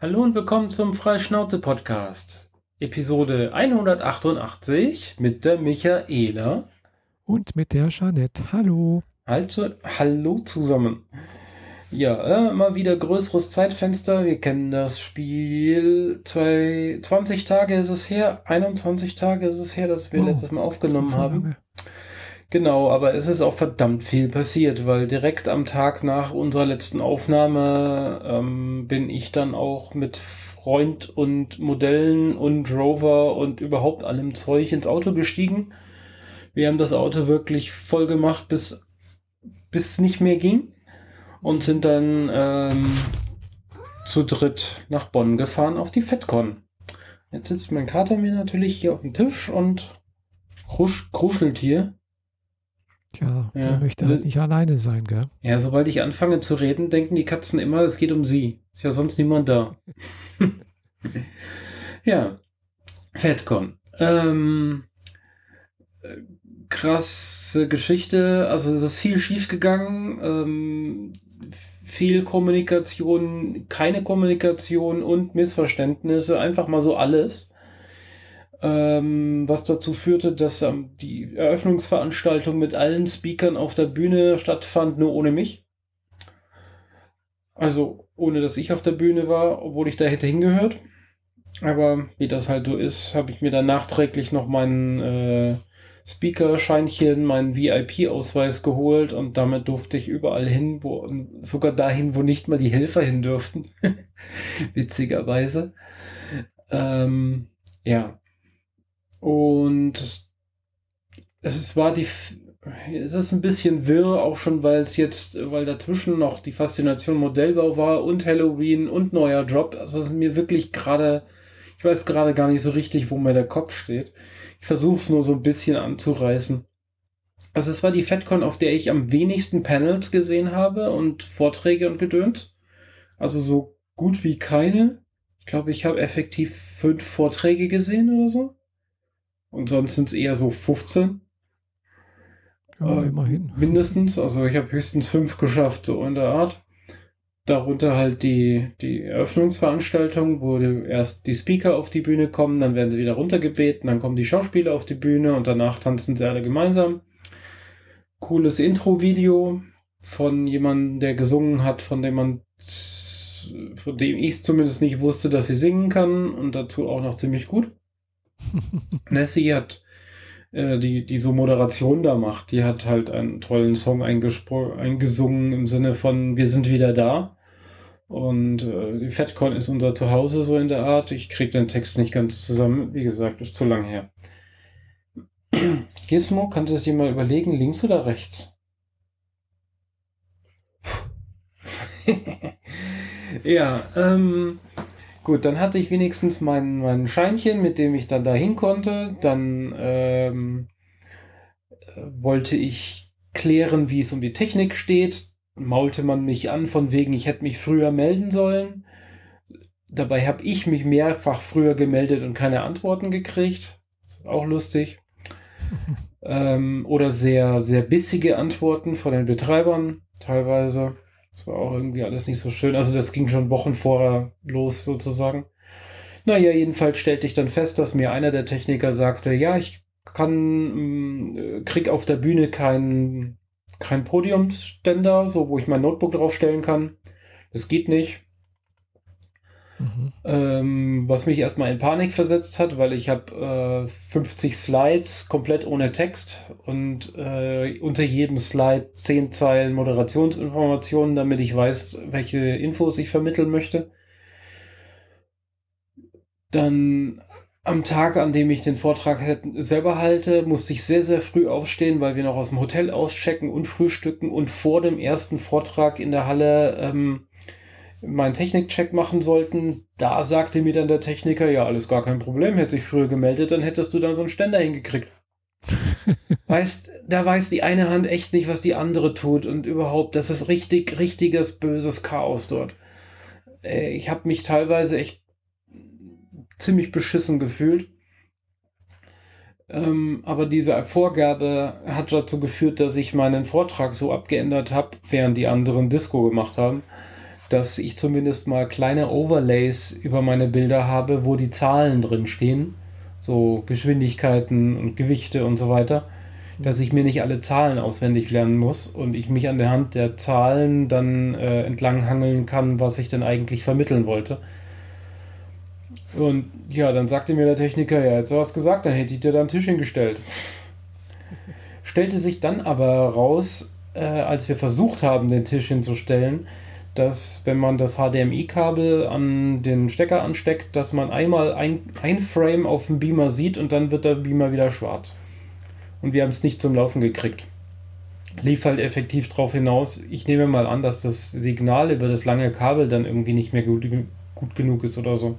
Hallo und willkommen zum Freischnauze-Podcast. Episode 188 mit der Michaela. Und mit der Jeanette. Hallo. Also, hallo zusammen. Ja, äh, mal wieder größeres Zeitfenster. Wir kennen das Spiel. Zwei, 20 Tage ist es her, 21 Tage ist es her, dass wir Oh, letztes Mal aufgenommen haben. lange. Genau, aber es ist auch verdammt viel passiert, weil direkt am Tag nach unserer letzten Aufnahme ähm, bin ich dann auch mit Freund und Modellen und Rover und überhaupt allem Zeug ins Auto gestiegen. Wir haben das Auto wirklich voll gemacht, bis bis nicht mehr ging und sind dann ähm, zu dritt nach Bonn gefahren auf die FedCon. Jetzt sitzt mein Kater mir natürlich hier auf dem Tisch und rusch, kruschelt hier. Tja, Ja. der möchte halt nicht alleine sein, gell? Ja, sobald ich anfange zu reden, denken die Katzen immer, es geht um sie. Ist ja sonst niemand da. ja, FedCon. Ähm, äh, krasse Geschichte. Also es ist viel schief gegangen. Ähm, viel Kommunikation, keine Kommunikation und Missverständnisse. Einfach mal so alles. Ähm, was dazu führte, dass ähm, die Eröffnungsveranstaltung mit allen Speakern auf der Bühne stattfand, nur ohne mich. Also ohne dass ich auf der Bühne war, obwohl ich da hätte hingehört. Aber wie das halt so ist, habe ich mir dann nachträglich noch meinen äh, Speaker-Scheinchen, meinen VIP-Ausweis geholt und damit durfte ich überall hin, wo sogar dahin, wo nicht mal die Helfer hin dürften. Witzigerweise. Ähm, ja. Und es war die, es ist ein bisschen wirr, auch schon, weil es jetzt, weil dazwischen noch die Faszination Modellbau war und Halloween und neuer Job. Also es ist mir wirklich gerade, ich weiß gerade gar nicht so richtig, wo mir der Kopf steht. Ich versuche es nur so ein bisschen anzureißen. Also es war die FedCon, auf der ich am wenigsten Panels gesehen habe und Vorträge und Gedöns. Also so gut wie keine. Ich glaube, ich habe effektiv fünf Vorträge gesehen oder so. Und sonst sind es eher so 15. Ja, Äh, immerhin. Mindestens. Also ich habe höchstens fünf geschafft, so in der Art. Darunter halt die, die Eröffnungsveranstaltung, wo erst die Speaker auf die Bühne kommen, dann werden sie wieder runtergebeten, dann kommen die Schauspieler auf die Bühne und danach tanzen sie alle gemeinsam. Cooles Intro-Video von jemandem, der gesungen hat, von dem man von dem ich es zumindest nicht wusste, dass sie singen kann und dazu auch noch ziemlich gut. Nessie hat äh, die, die so Moderation da macht, die hat halt einen tollen Song eingesungen im Sinne von Wir sind wieder da. Und äh, die FedCon ist unser Zuhause so in der Art. Ich krieg den Text nicht ganz zusammen. Wie gesagt, ist zu lang her. Gizmo, kannst du es dir mal überlegen, links oder rechts? ja, ähm, Gut, dann hatte ich wenigstens mein, mein Scheinchen, mit dem ich dann dahin konnte. Dann ähm, äh, wollte ich klären, wie es um die Technik steht. Maulte man mich an, von wegen, ich hätte mich früher melden sollen. Dabei habe ich mich mehrfach früher gemeldet und keine Antworten gekriegt. Ist auch lustig. ähm, oder sehr, sehr bissige Antworten von den Betreibern teilweise. Das war auch irgendwie alles nicht so schön. Also das ging schon Wochen vorher los sozusagen. Naja, jedenfalls stellte ich dann fest, dass mir einer der Techniker sagte, ja, ich kann, mh, krieg auf der Bühne keinen kein Podiumsständer, so wo ich mein Notebook draufstellen kann. Das geht nicht. Mhm. Ähm, was mich erstmal in Panik versetzt hat, weil ich habe äh, 50 Slides komplett ohne Text und äh, unter jedem Slide 10 Zeilen Moderationsinformationen, damit ich weiß, welche Infos ich vermitteln möchte. Dann am Tag, an dem ich den Vortrag selber halte, musste ich sehr, sehr früh aufstehen, weil wir noch aus dem Hotel auschecken und frühstücken und vor dem ersten Vortrag in der Halle ähm, meinen Technikcheck machen sollten. Da sagte mir dann der Techniker, ja, alles gar kein Problem, hätte sich früher gemeldet, dann hättest du dann so einen Ständer hingekriegt. weißt, da weiß die eine Hand echt nicht, was die andere tut und überhaupt, das ist richtig, richtiges, böses Chaos dort. Äh, Ich habe mich teilweise echt ziemlich beschissen gefühlt. Ähm, aber diese Vorgabe hat dazu geführt, dass ich meinen Vortrag so abgeändert habe, während die anderen Disco gemacht haben, dass ich zumindest mal kleine Overlays über meine Bilder habe, wo die Zahlen drin stehen, so Geschwindigkeiten und Gewichte und so weiter, dass ich mir nicht alle Zahlen auswendig lernen muss und ich mich an der Hand der Zahlen dann äh, entlanghangeln kann, was ich denn eigentlich vermitteln wollte. Und ja, dann sagte mir der Techniker, ja, jetzt was gesagt, dann hätte ich dir da einen Tisch hingestellt. Stellte sich dann aber raus, äh, als wir versucht haben, den Tisch hinzustellen, dass wenn man das HDMI-Kabel an den Stecker ansteckt, dass man einmal ein, ein Frame auf dem Beamer sieht und dann wird der Beamer wieder schwarz. Und wir haben es nicht zum Laufen gekriegt. Lief halt effektiv darauf hinaus, ich nehme mal an, dass das Signal über das lange Kabel dann irgendwie nicht mehr gut, gut genug ist oder so.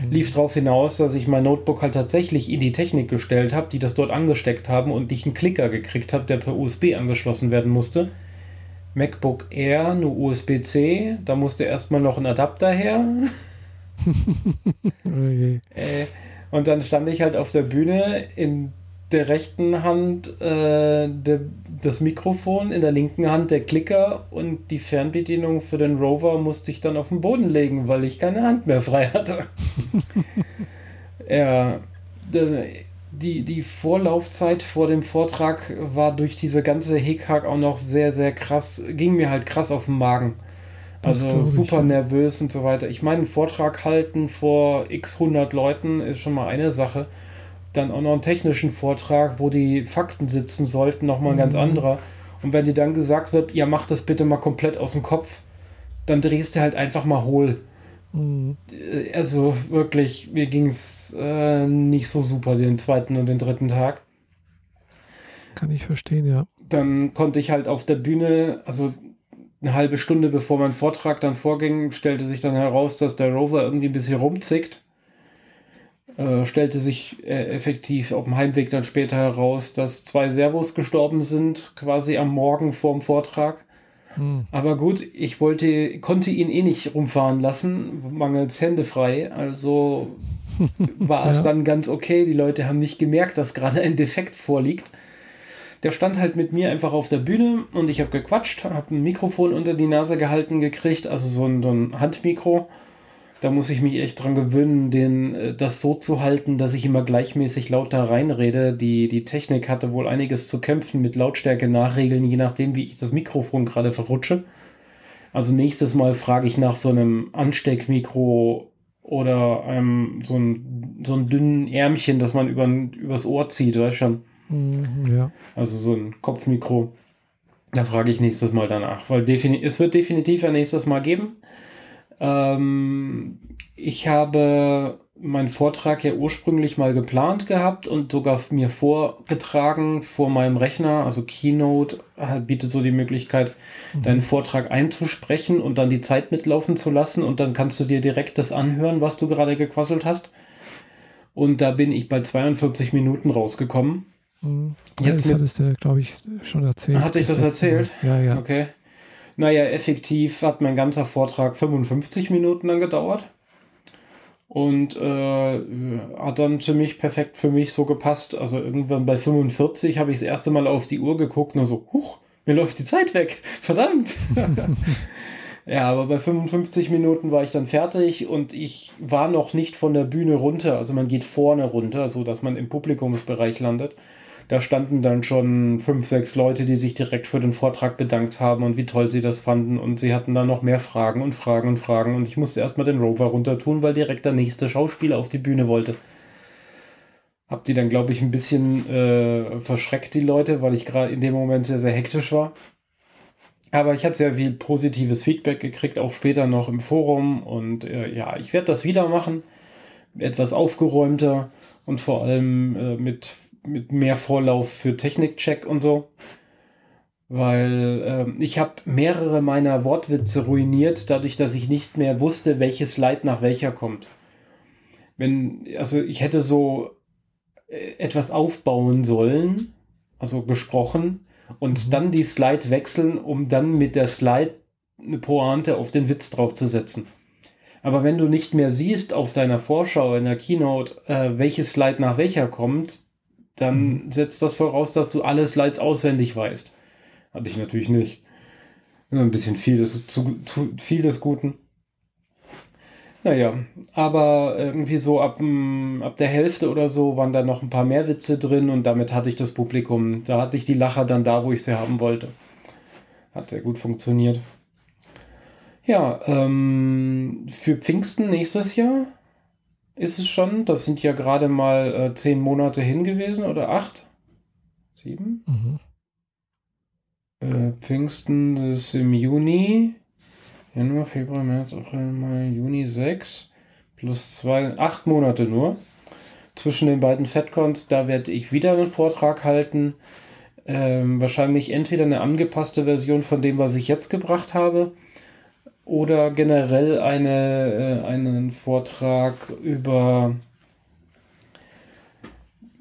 Mhm. Lief darauf hinaus, dass ich mein Notebook halt tatsächlich in die Technik gestellt habe, die das dort angesteckt haben und ich einen Klicker gekriegt habe, der per USB angeschlossen werden musste MacBook Air nur USB-C, da musste erstmal noch ein Adapter her. okay. äh, und dann stand ich halt auf der Bühne in der rechten Hand äh, de, das Mikrofon, in der linken Hand der Klicker und die Fernbedienung für den Rover musste ich dann auf den Boden legen, weil ich keine Hand mehr frei hatte. ja, die, die Vorlaufzeit vor dem Vortrag war durch diese ganze Hickhack auch noch sehr, sehr krass, ging mir halt krass auf den Magen. Also super ich, nervös und so weiter. Ich meine, einen Vortrag halten vor x 100 Leuten ist schon mal eine Sache. Dann auch noch einen technischen Vortrag, wo die Fakten sitzen sollten, nochmal ein mhm. ganz anderer. Und wenn dir dann gesagt wird, ja, mach das bitte mal komplett aus dem Kopf, dann drehst du halt einfach mal hohl. Mhm. Also wirklich, mir ging es äh, nicht so super den zweiten und den dritten Tag. Kann ich verstehen, ja. Dann konnte ich halt auf der Bühne, also eine halbe Stunde bevor mein Vortrag dann vorging, stellte sich dann heraus, dass der Rover irgendwie ein bisschen rumzickt. Äh, stellte sich äh, effektiv auf dem Heimweg dann später heraus, dass zwei Servos gestorben sind, quasi am Morgen vorm Vortrag. Hm. Aber gut, ich wollte, konnte ihn eh nicht rumfahren lassen, mangels Hände frei. Also war es ja. dann ganz okay. Die Leute haben nicht gemerkt, dass gerade ein Defekt vorliegt. Der stand halt mit mir einfach auf der Bühne und ich habe gequatscht, habe ein Mikrofon unter die Nase gehalten gekriegt, also so ein, so ein Handmikro da muss ich mich echt dran gewöhnen, den, äh, das so zu halten, dass ich immer gleichmäßig lauter reinrede. Die, die Technik hatte wohl einiges zu kämpfen mit Lautstärke nachregeln, je nachdem, wie ich das Mikrofon gerade verrutsche. Also nächstes Mal frage ich nach so einem Ansteckmikro oder einem, so, ein, so ein dünnen Ärmchen, das man über, übers Ohr zieht, weißt schon. Mhm, ja. Also so ein Kopfmikro. Da frage ich nächstes Mal danach, weil es wird definitiv ein nächstes Mal geben. Ähm, ich habe meinen Vortrag ja ursprünglich mal geplant gehabt und sogar mir vorgetragen vor meinem Rechner. Also Keynote bietet so die Möglichkeit, mhm. deinen Vortrag einzusprechen und dann die Zeit mitlaufen zu lassen und dann kannst du dir direkt das anhören, was du gerade gequasselt hast. Und da bin ich bei 42 Minuten rausgekommen. Mhm. Jetzt das hattest du, glaube ich, schon erzählt. Hatte ich das erzählt? Mal. Ja, ja. Okay. Naja, effektiv hat mein ganzer Vortrag 55 Minuten dann gedauert. Und äh, hat dann ziemlich perfekt für mich so gepasst. Also irgendwann bei 45 habe ich das erste Mal auf die Uhr geguckt und so, huch, mir läuft die Zeit weg. Verdammt. ja, aber bei 55 Minuten war ich dann fertig und ich war noch nicht von der Bühne runter. Also man geht vorne runter, so dass man im Publikumsbereich landet da standen dann schon fünf, sechs Leute, die sich direkt für den Vortrag bedankt haben und wie toll sie das fanden. Und sie hatten dann noch mehr Fragen und Fragen und Fragen. Und ich musste erstmal den Rover runter tun, weil direkt der nächste Schauspieler auf die Bühne wollte. Hab die dann, glaube ich, ein bisschen äh, verschreckt, die Leute, weil ich gerade in dem Moment sehr, sehr hektisch war. Aber ich habe sehr viel positives Feedback gekriegt, auch später noch im Forum. Und äh, ja, ich werde das wieder machen. Etwas aufgeräumter und vor allem äh, mit mit mehr Vorlauf für Technikcheck und so. Weil äh, ich habe mehrere meiner Wortwitze ruiniert, dadurch, dass ich nicht mehr wusste, welches Slide nach welcher kommt. Wenn, also ich hätte so äh, etwas aufbauen sollen, also gesprochen, und mhm. dann die Slide wechseln, um dann mit der Slide eine Pointe auf den Witz draufzusetzen. Aber wenn du nicht mehr siehst auf deiner Vorschau in der Keynote, äh, welches Slide nach welcher kommt, dann mhm. setzt das voraus, dass du alle Slides auswendig weißt. Hatte ich natürlich nicht. Ein bisschen viel des, zu, zu, viel des Guten. Naja, aber irgendwie so ab, ab der Hälfte oder so waren da noch ein paar mehr Witze drin und damit hatte ich das Publikum. Da hatte ich die Lacher dann da, wo ich sie haben wollte. Hat sehr gut funktioniert. Ja, ähm, für Pfingsten nächstes Jahr ist es schon. Das sind ja gerade mal äh, zehn Monate hin gewesen oder acht? Sieben? Mhm. Äh, Pfingsten ist im Juni. Januar, Februar, März, April, Mai, Juni 6. Plus zwei, acht Monate nur. Zwischen den beiden FedCons, da werde ich wieder einen Vortrag halten. Ähm, wahrscheinlich entweder eine angepasste Version von dem, was ich jetzt gebracht habe, oder generell eine, äh, einen Vortrag über.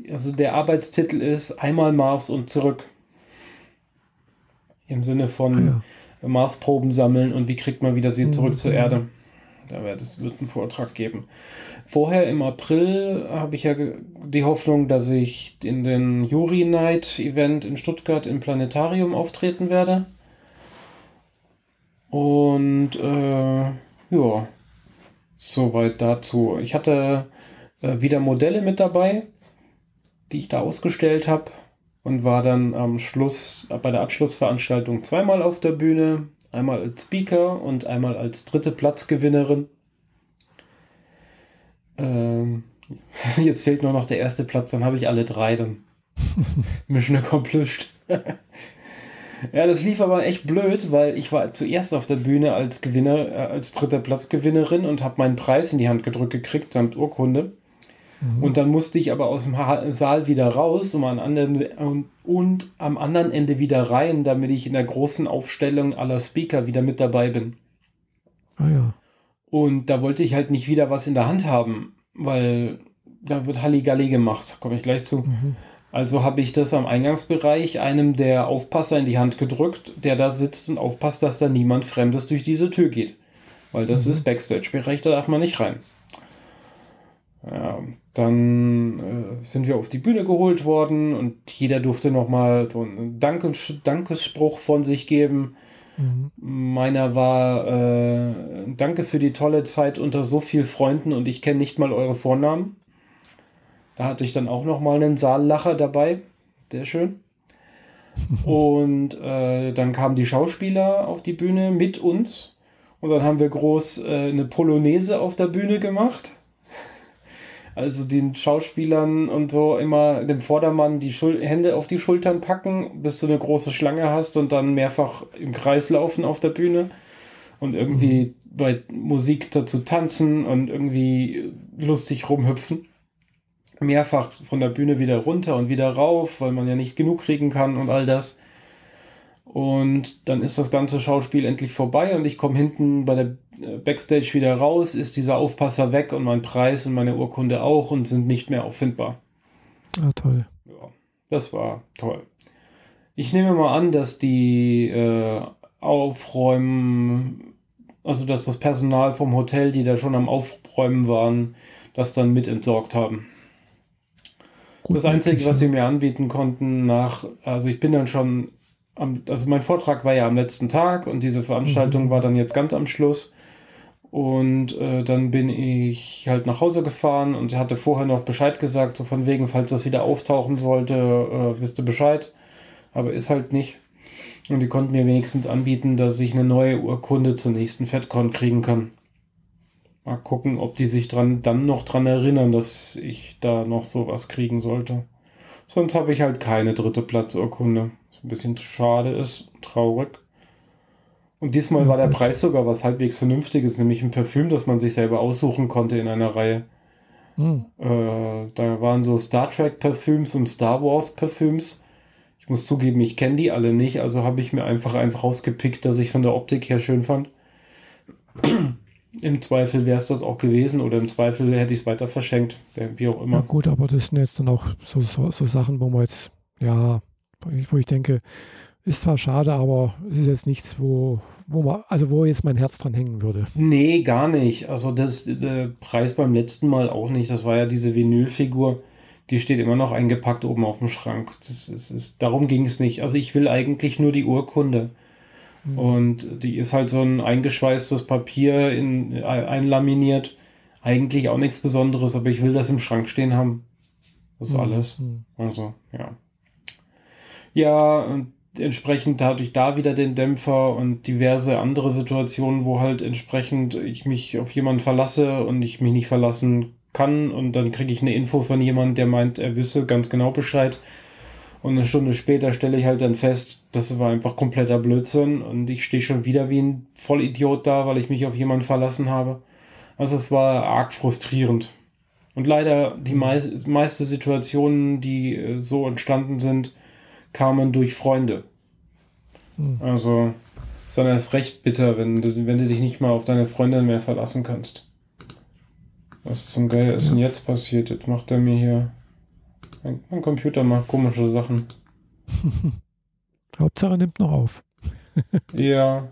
Also der Arbeitstitel ist Einmal Mars und zurück. Im Sinne von ah, ja. Marsproben sammeln und wie kriegt man wieder sie zurück mhm. zur Erde. Da wird es wird einen Vortrag geben. Vorher im April habe ich ja die Hoffnung, dass ich in den Jury Night Event in Stuttgart im Planetarium auftreten werde. Und äh, ja, soweit dazu. Ich hatte äh, wieder Modelle mit dabei, die ich da ausgestellt habe und war dann am Schluss bei der Abschlussveranstaltung zweimal auf der Bühne, einmal als Speaker und einmal als dritte Platzgewinnerin. Ähm, jetzt fehlt nur noch der erste Platz, dann habe ich alle drei, dann Mission accomplished. Ja, das lief aber echt blöd, weil ich war zuerst auf der Bühne als Gewinner, äh, als dritter Platzgewinnerin und habe meinen Preis in die Hand gedrückt gekriegt, samt Urkunde. Mhm. Und dann musste ich aber aus dem Saal wieder raus um an anderen, und, und am anderen Ende wieder rein, damit ich in der großen Aufstellung aller Speaker wieder mit dabei bin. Ah ja. Und da wollte ich halt nicht wieder was in der Hand haben, weil da wird Halligalli gemacht, komme ich gleich zu. Mhm. Also habe ich das am Eingangsbereich einem der Aufpasser in die Hand gedrückt, der da sitzt und aufpasst, dass da niemand Fremdes durch diese Tür geht. Weil das mhm. ist Backstage-Bereich, da darf man nicht rein. Ja, dann äh, sind wir auf die Bühne geholt worden und jeder durfte nochmal so einen Dankes Dankesspruch von sich geben. Mhm. Meiner war äh, Danke für die tolle Zeit unter so vielen Freunden und ich kenne nicht mal eure Vornamen. Da hatte ich dann auch noch mal einen Saallacher dabei. Sehr schön. Und äh, dann kamen die Schauspieler auf die Bühne mit uns. Und dann haben wir groß äh, eine Polonaise auf der Bühne gemacht. Also den Schauspielern und so immer dem Vordermann die Schul Hände auf die Schultern packen, bis du eine große Schlange hast und dann mehrfach im Kreis laufen auf der Bühne. Und irgendwie mhm. bei Musik dazu tanzen und irgendwie lustig rumhüpfen mehrfach von der Bühne wieder runter und wieder rauf, weil man ja nicht genug kriegen kann und all das. Und dann ist das ganze Schauspiel endlich vorbei und ich komme hinten bei der äh, Backstage wieder raus, ist dieser Aufpasser weg und mein Preis und meine Urkunde auch und sind nicht mehr auffindbar. Ah, toll. Ja, das war toll. Ich nehme mal an, dass die äh, Aufräumen, also dass das Personal vom Hotel, die da schon am Aufräumen waren, das dann mit entsorgt haben. Das Einzige, was sie mir anbieten konnten, nach, also ich bin dann schon, am, also mein Vortrag war ja am letzten Tag und diese Veranstaltung mhm. war dann jetzt ganz am Schluss. Und äh, dann bin ich halt nach Hause gefahren und hatte vorher noch Bescheid gesagt, so von wegen, falls das wieder auftauchen sollte, äh, wisst ihr Bescheid. Aber ist halt nicht. Und die konnten mir wenigstens anbieten, dass ich eine neue Urkunde zur nächsten FedCon kriegen kann. Mal gucken, ob die sich dran, dann noch dran erinnern, dass ich da noch sowas kriegen sollte. Sonst habe ich halt keine dritte Platzurkunde. Was ein bisschen schade ist, traurig. Und diesmal war der Preis sogar was halbwegs Vernünftiges, nämlich ein Parfüm, das man sich selber aussuchen konnte in einer Reihe. Mhm. Äh, da waren so Star Trek Parfüms und Star Wars Parfüms. Ich muss zugeben, ich kenne die alle nicht, also habe ich mir einfach eins rausgepickt, das ich von der Optik her schön fand. Im Zweifel wäre es das auch gewesen oder im Zweifel hätte ich es weiter verschenkt, wie auch immer. Ja, gut, aber das sind jetzt dann auch so, so, so Sachen, wo man jetzt, ja, wo ich denke, ist zwar schade, aber es ist jetzt nichts, wo, wo man, also wo jetzt mein Herz dran hängen würde. Nee, gar nicht. Also das der Preis beim letzten Mal auch nicht. Das war ja diese Vinylfigur, die steht immer noch eingepackt oben auf dem Schrank. Das ist, ist, darum ging es nicht. Also ich will eigentlich nur die Urkunde. Mhm. Und die ist halt so ein eingeschweißtes Papier in, einlaminiert. Eigentlich auch nichts Besonderes, aber ich will das im Schrank stehen haben. Das ist mhm. alles. Mhm. Also, ja. Ja, und entsprechend hatte ich da wieder den Dämpfer und diverse andere Situationen, wo halt entsprechend ich mich auf jemanden verlasse und ich mich nicht verlassen kann und dann kriege ich eine Info von jemandem, der meint, er wüsste ganz genau Bescheid. Und eine Stunde später stelle ich halt dann fest, das war einfach kompletter Blödsinn und ich stehe schon wieder wie ein Vollidiot da, weil ich mich auf jemanden verlassen habe. Also es war arg frustrierend. Und leider die mei meiste Situationen, die äh, so entstanden sind, kamen durch Freunde. Hm. Also ist dann erst recht bitter, wenn du, wenn du dich nicht mal auf deine Freundin mehr verlassen kannst. Was zum Geier ist denn jetzt passiert? Jetzt macht er mir hier. Mein, Computer macht komische Sachen. Hauptsache nimmt noch auf. ja.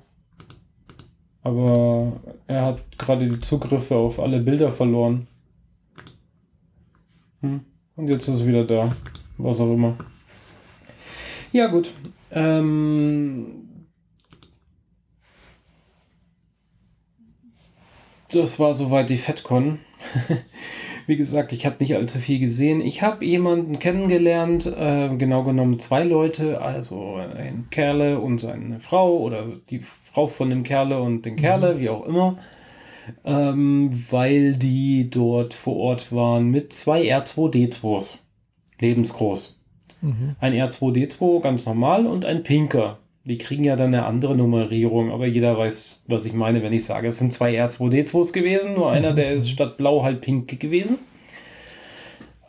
Aber er hat gerade die Zugriffe auf alle Bilder verloren. Hm. Und jetzt ist es wieder da. Was auch immer. Ja, gut. Ähm, das war soweit die FedCon. Wie gesagt, ich habe nicht allzu viel gesehen. Ich habe jemanden kennengelernt, äh, genau genommen zwei Leute, also ein Kerle und seine Frau oder die Frau von dem Kerle und den Kerle, mhm. wie auch immer, ähm, weil die dort vor Ort waren mit zwei R2D2s, lebensgroß. Mhm. Ein R2D2 ganz normal und ein Pinker. Die kriegen ja dann eine andere Nummerierung, aber jeder weiß, was ich meine, wenn ich sage, es sind zwei R2D2s gewesen, nur einer, der ist statt blau halt pink gewesen.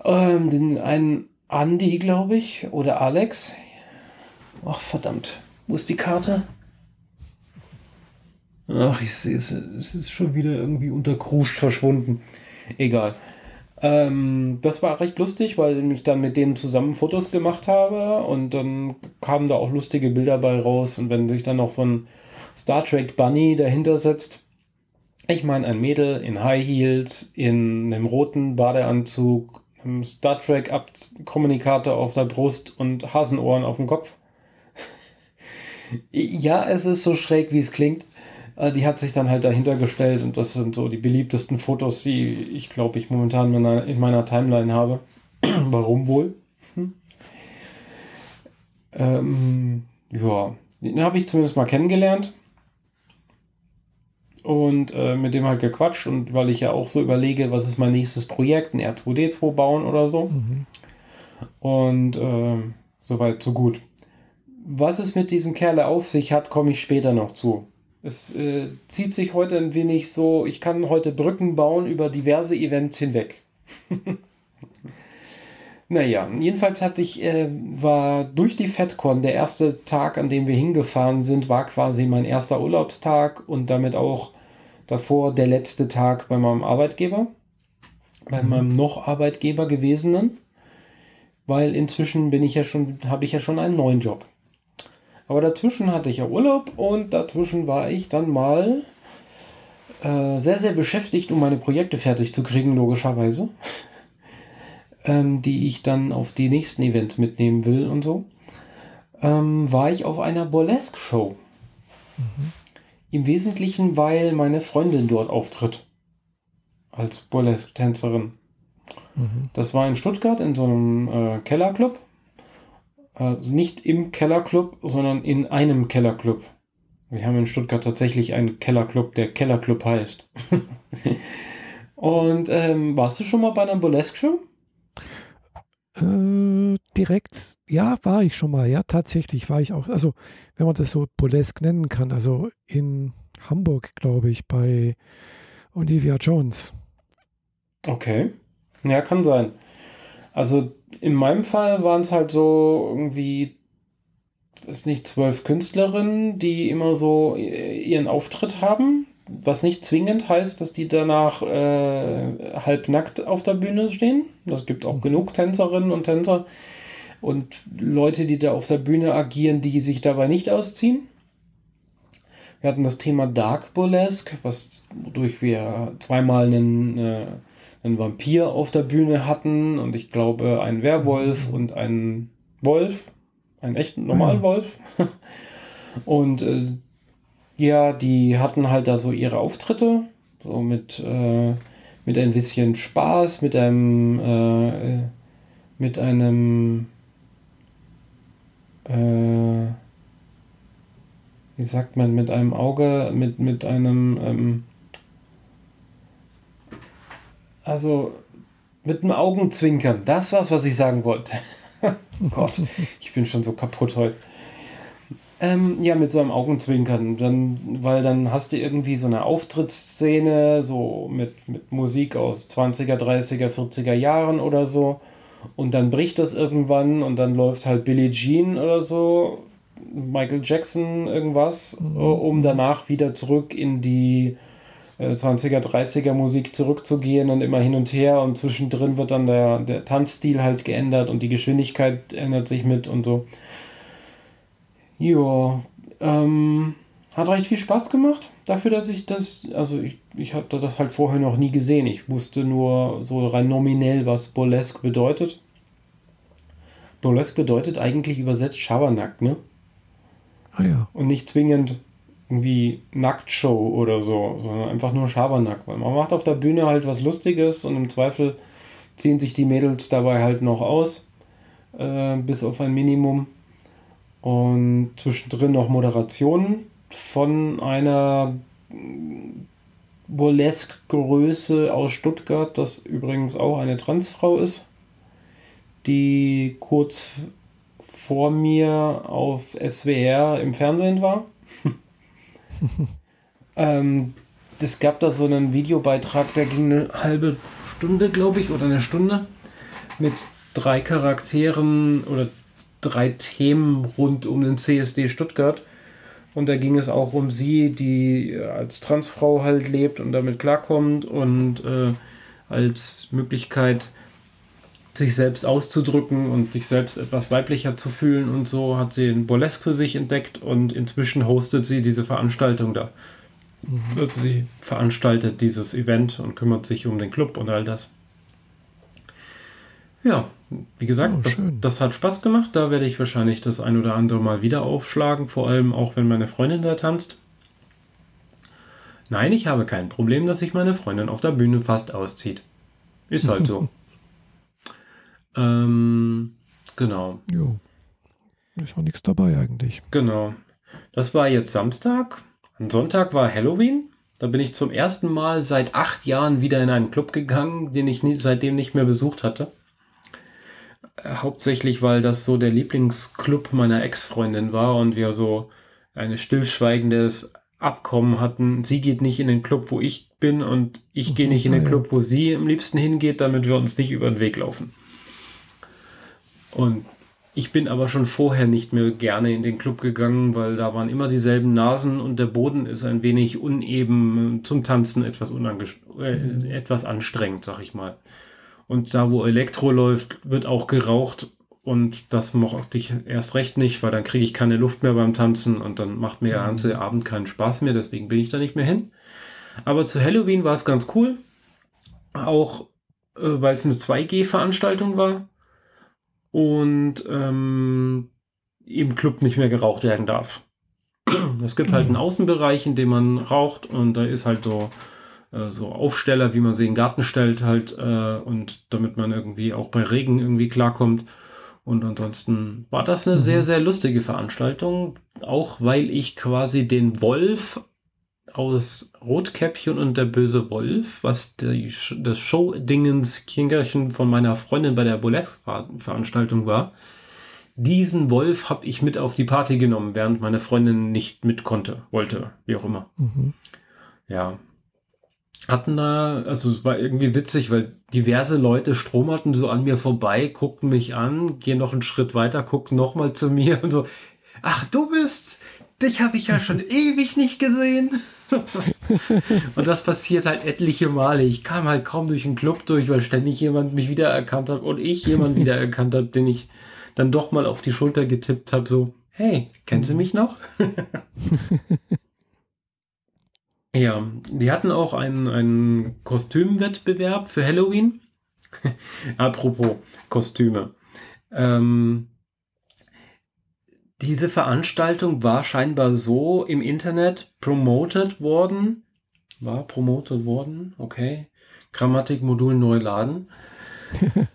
Ähm, den einen Andy, glaube ich, oder Alex. Ach, verdammt. Wo ist die Karte? Ach, ich sehe es. Es ist schon wieder irgendwie unter Kruscht verschwunden. Egal. Ähm, das war recht lustig, weil ich dann mit denen zusammen Fotos gemacht habe und dann kamen da auch lustige Bilder bei raus. Und wenn sich dann noch so ein Star Trek Bunny dahinter setzt, ich meine ein Mädel in High Heels, in einem roten Badeanzug, einem Star Trek Kommunikator auf der Brust und Hasenohren auf dem Kopf. ja, es ist so schräg, wie es klingt. Äh, die hat sich dann halt dahinter gestellt und das sind so die beliebtesten Fotos, die ich glaube ich momentan in meiner, in meiner Timeline habe. Warum wohl? Hm. Ähm, ja, den habe ich zumindest mal kennengelernt und äh, mit dem halt gequatscht und weil ich ja auch so überlege, was ist mein nächstes Projekt, ein R2D2 bauen oder so. Mhm. Und äh, soweit, so gut. Was es mit diesem Kerl auf sich hat, komme ich später noch zu. Es äh, zieht sich heute ein wenig so, ich kann heute Brücken bauen über diverse Events hinweg. naja, jedenfalls hatte ich, äh, war durch die FedCon, der erste Tag, an dem wir hingefahren sind, war quasi mein erster Urlaubstag und damit auch davor der letzte Tag bei meinem Arbeitgeber, bei mhm. meinem noch Arbeitgeber gewesenen, weil inzwischen bin ich ja schon, habe ich ja schon einen neuen Job. Aber dazwischen hatte ich ja Urlaub und dazwischen war ich dann mal äh, sehr, sehr beschäftigt, um meine Projekte fertig zu kriegen, logischerweise. ähm, die ich dann auf die nächsten Events mitnehmen will und so. Ähm, war ich auf einer Burlesque-Show. Mhm. Im Wesentlichen, weil meine Freundin dort auftritt. Als Burlesque-Tänzerin. Mhm. Das war in Stuttgart in so einem äh, Kellerclub. Also nicht im Kellerclub, sondern in einem Kellerclub. Wir haben in Stuttgart tatsächlich einen Kellerclub, der Kellerclub heißt. Und ähm, warst du schon mal bei einer Burlesque-Show? Äh, direkt, ja, war ich schon mal, ja, tatsächlich war ich auch, also wenn man das so Burlesque nennen kann, also in Hamburg, glaube ich, bei Olivia Jones. Okay, ja, kann sein. Also in meinem Fall waren es halt so irgendwie, ist nicht zwölf Künstlerinnen, die immer so ihren Auftritt haben, was nicht zwingend heißt, dass die danach äh, halbnackt auf der Bühne stehen. Das gibt auch genug Tänzerinnen und Tänzer und Leute, die da auf der Bühne agieren, die sich dabei nicht ausziehen. Wir hatten das Thema Dark Burlesque, was, wodurch wir zweimal einen äh, einen Vampir auf der Bühne hatten und ich glaube einen Werwolf und einen Wolf, einen echten normalen mhm. Wolf. und äh, ja, die hatten halt da so ihre Auftritte, so mit, äh, mit ein bisschen Spaß, mit einem, äh, mit einem, äh, wie sagt man, mit einem Auge, mit, mit einem, ähm, also mit einem Augenzwinkern. Das war's, was ich sagen wollte. Gott, ich bin schon so kaputt heute. Ähm, ja, mit so einem Augenzwinkern. Dann, weil dann hast du irgendwie so eine Auftrittsszene, so mit, mit Musik aus 20er, 30er, 40er Jahren oder so. Und dann bricht das irgendwann und dann läuft halt Billie Jean oder so, Michael Jackson irgendwas, mhm. um danach wieder zurück in die 20er, äh, 30er Musik zurückzugehen und immer hin und her und zwischendrin wird dann der, der Tanzstil halt geändert und die Geschwindigkeit ändert sich mit und so. Ja, ähm, hat recht viel Spaß gemacht dafür, dass ich das, also ich, ich hatte das halt vorher noch nie gesehen. Ich wusste nur so rein nominell, was Burlesque bedeutet. Burlesque bedeutet eigentlich übersetzt Schabernack, ne? Ah ja. Und nicht zwingend irgendwie Nacktshow oder so, sondern einfach nur Schabernack. Weil man macht auf der Bühne halt was Lustiges und im Zweifel ziehen sich die Mädels dabei halt noch aus, äh, bis auf ein Minimum. Und zwischendrin noch Moderationen von einer Burlesque-Größe aus Stuttgart, das übrigens auch eine Transfrau ist, die kurz vor mir auf SWR im Fernsehen war. ähm, es gab da so einen Videobeitrag, der ging eine halbe Stunde, glaube ich, oder eine Stunde mit drei Charakteren oder drei Themen rund um den CSD Stuttgart. Und da ging es auch um sie, die als Transfrau halt lebt und damit klarkommt und äh, als Möglichkeit, sich selbst auszudrücken und sich selbst etwas weiblicher zu fühlen und so hat sie ein Burlesque für sich entdeckt und inzwischen hostet sie diese Veranstaltung da. Mhm. Also sie veranstaltet dieses Event und kümmert sich um den Club und all das. Ja, wie gesagt, oh, das, das, hat Spaß gemacht. Da werde ich wahrscheinlich das ein oder andere Mal wieder aufschlagen, vor allem auch wenn meine Freundin da tanzt. Nein, ich habe kein Problem, dass sich meine Freundin auf der Bühne fast auszieht. Ist halt so. ähm, genau. Jo. Ist auch nichts dabei eigentlich. Genau. Das war jetzt Samstag. Am Sonntag war Halloween. Da bin ich zum ersten Mal seit acht Jahren wieder in einen Club gegangen, den ich nie, seitdem nicht mehr besucht hatte hauptsächlich, weil das so der Lieblingsclub meiner Ex-Freundin war und wir so ein stillschweigendes Abkommen hatten. Sie geht nicht in den Club, wo ich bin und ich gehe nicht in den Club, wo sie am liebsten hingeht, damit wir uns nicht über den Weg laufen. Und ich bin aber schon vorher nicht mehr gerne in den Club gegangen, weil da waren immer dieselben Nasen und der Boden ist ein wenig uneben, zum Tanzen etwas, äh, etwas anstrengend, sag ich mal. Und da, wo Elektro läuft, wird auch geraucht. Und das mochte ich erst recht nicht, weil dann kriege ich keine Luft mehr beim Tanzen und dann macht mir der ganze Abend keinen Spaß mehr. Deswegen bin ich da nicht mehr hin. Aber zu Halloween war es ganz cool. Auch äh, weil es eine 2G-Veranstaltung war. Und ähm, im Club nicht mehr geraucht werden darf. Es gibt halt einen Außenbereich, in dem man raucht und da ist halt so äh, so Aufsteller, wie man sie in den Garten stellt halt äh, und damit man irgendwie auch bei Regen irgendwie klarkommt. Und ansonsten war das eine mhm. sehr, sehr lustige Veranstaltung, auch weil ich quasi den Wolf aus Rotkäppchen und der böse Wolf, was die, das Show-Dingens Kingerchen von meiner Freundin bei der Bolex-Veranstaltung war, diesen Wolf habe ich mit auf die Party genommen, während meine Freundin nicht mit konnte, wollte, wie auch immer. Mhm. Ja, hatten da, also es war irgendwie witzig, weil diverse Leute stromerten so an mir vorbei, guckten mich an, gehen noch einen Schritt weiter, guckten nochmal zu mir und so, ach, du bist, dich habe ich ja schon ewig nicht gesehen. und das passiert halt etliche Male. Ich kam halt kaum durch den Club durch, weil ständig jemand mich wiedererkannt hat und ich jemand wiedererkannt habe, den ich dann doch mal auf die Schulter getippt habe, so, hey, kennst du mich noch? Ja, die hatten auch einen, einen Kostümwettbewerb für Halloween. Apropos Kostüme. Ähm, diese Veranstaltung war scheinbar so im Internet promoted worden. War promoted worden, okay. Grammatikmodul neu laden.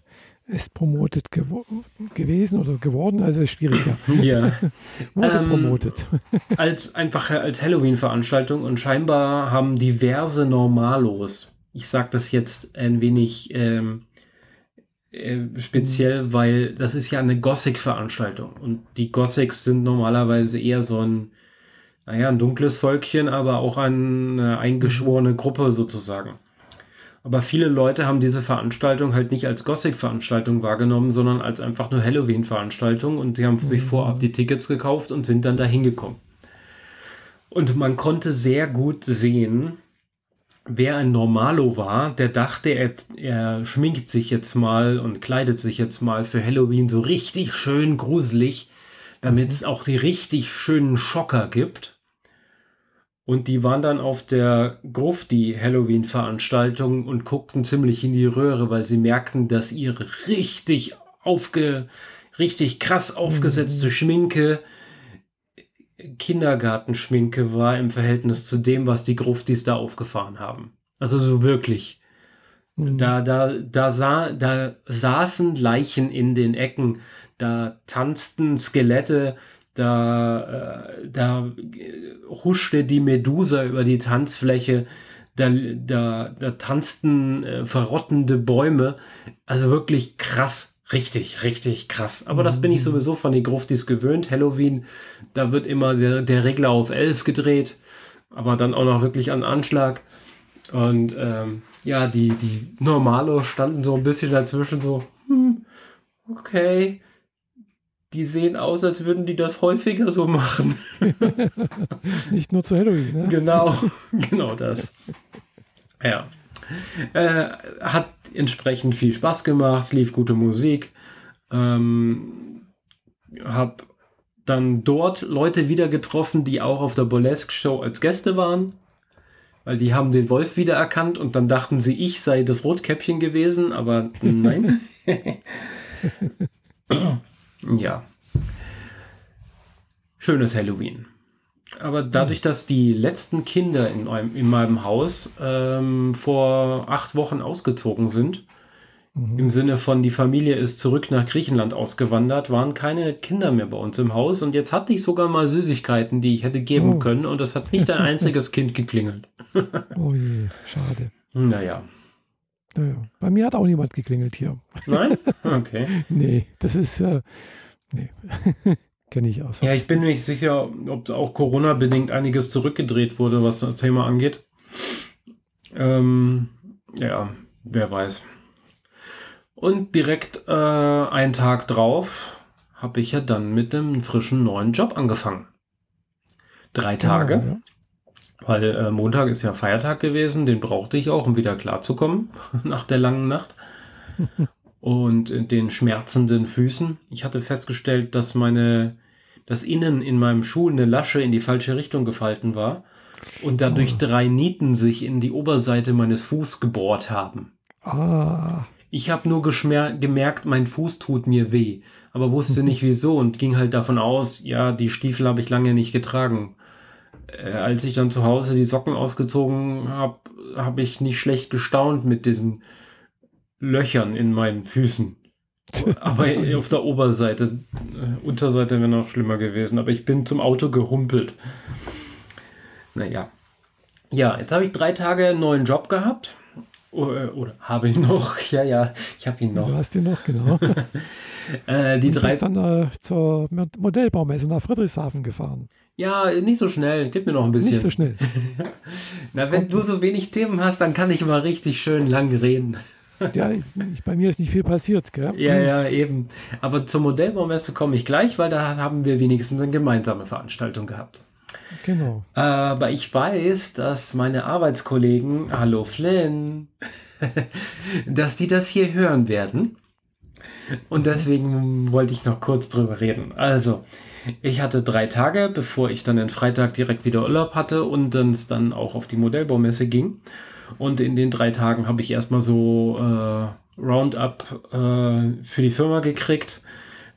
ist promotet gewo gewesen oder geworden, also ist schwieriger. Ja. Wurde Ähm, promotet. als einfach als Halloween-Veranstaltung und scheinbar haben diverse Normalos, ich sage das jetzt ein wenig ähm, äh, speziell, weil das ist ja eine Gothic-Veranstaltung und die Gothics sind normalerweise eher so ein, naja, ein dunkles Völkchen, aber auch eine eingeschworene Gruppe sozusagen. Aber viele Leute haben diese Veranstaltung halt nicht als Gothic-Veranstaltung wahrgenommen, sondern als einfach nur Halloween-Veranstaltung und die haben sich vorab die Tickets gekauft und sind dann da hingekommen. Und man konnte sehr gut sehen, wer ein Normalo war, der dachte, er, er schminkt sich jetzt mal und kleidet sich jetzt mal für Halloween so richtig schön gruselig, damit es auch die richtig schönen Schocker gibt. Und die waren dann auf der Grufti Halloween-Veranstaltung und guckten ziemlich in die Röhre, weil sie merkten, dass ihre richtig aufge, richtig krass aufgesetzte Schminke Kindergartenschminke war im Verhältnis zu dem, was die Gruftis da aufgefahren haben. Also so wirklich. Mhm. Da, da, da, sah, da saßen Leichen in den Ecken, da tanzten Skelette, da, äh, da huschte die Medusa über die Tanzfläche, da, da, da tanzten äh, verrottende Bäume. Also wirklich krass. Richtig, richtig krass. Aber das bin ich sowieso von den Gruftis gewöhnt. Halloween, da wird immer der, der Regler auf 11 gedreht, aber dann auch noch wirklich an Anschlag. Und ähm, ja, die, die Normalo standen so ein bisschen dazwischen, so, hm, okay. Die sehen aus, als würden die das häufiger so machen. Nicht nur zu Halloween. Ne? Genau, genau das. Ja. Äh, hat entsprechend viel Spaß gemacht, lief gute Musik. Ähm, hab dann dort Leute wieder getroffen, die auch auf der Burlesque Show als Gäste waren. Weil die haben den Wolf wiedererkannt und dann dachten sie, ich sei das Rotkäppchen gewesen, aber nein. ja. Schönes Halloween. Aber dadurch, dass die letzten Kinder in meinem, in meinem Haus ähm, vor acht Wochen ausgezogen sind, im Sinne von die Familie ist zurück nach Griechenland ausgewandert, waren keine Kinder mehr bei uns im Haus und jetzt hatte ich sogar mal Süßigkeiten, die ich hätte geben Oh. können und es hat nicht ein einziges Kind geklingelt. Oh je, schade. Naja. Naja, bei mir hat auch niemand geklingelt hier. Nein? Okay. Nee, das ist, äh, nee, kenne ich aus. Ja, ich bin mir nicht sicher, ob auch Corona-bedingt einiges zurückgedreht wurde, was das Thema angeht. Ähm, ja, wer weiß. Und direkt äh, einen Tag drauf habe ich ja dann mit einem frischen neuen Job angefangen. Drei Tage, Genau, weil äh, Montag ist ja Feiertag gewesen, den brauchte ich auch, um wieder klarzukommen nach der langen Nacht. Und den schmerzenden Füßen. Ich hatte festgestellt, dass meine, das Innen in meinem Schuh eine Lasche in die falsche Richtung gefalten war und dadurch Oh. drei Nieten sich in die Oberseite meines Fuß gebohrt haben. Ah, Ich habe nur gemerkt, mein Fuß tut mir weh, aber wusste nicht wieso und ging halt davon aus, ja, die Stiefel habe ich lange nicht getragen. Äh, als ich dann zu Hause die Socken ausgezogen habe, habe ich nicht schlecht gestaunt mit diesen Löchern in meinen Füßen. Aber auf der Oberseite, äh, Unterseite wäre noch schlimmer gewesen. Aber ich bin zum Auto gehumpelt. Naja. Ja, jetzt habe ich drei Tage einen neuen Job gehabt. Oder, oder habe ich noch? Ja, ja, ich habe ihn noch. hast du noch, genau. Äh, die Und drei. bist dann äh, zur Mo- Modellbaumesse nach Friedrichshafen gefahren. Ja, nicht so schnell. Gib mir noch ein bisschen. Nicht so schnell. Na, wenn du so wenig Themen hast, dann kann ich mal richtig schön lang reden. Ja, ich, bei mir ist nicht viel passiert, gell? Ja, ja, eben. Aber zur Modellbaumesse komme ich gleich, weil da haben wir wenigstens eine gemeinsame Veranstaltung gehabt. Genau. Aber ich weiß, dass meine Arbeitskollegen, hallo Flynn, dass die das hier hören werden. Und deswegen wollte ich noch kurz drüber reden. Also, ich hatte drei Tage, bevor ich dann den Freitag direkt wieder Urlaub hatte und es dann auch auf die Modellbaumesse ging. Und in den drei Tagen habe ich erstmal so äh, Roundup äh, für die Firma gekriegt,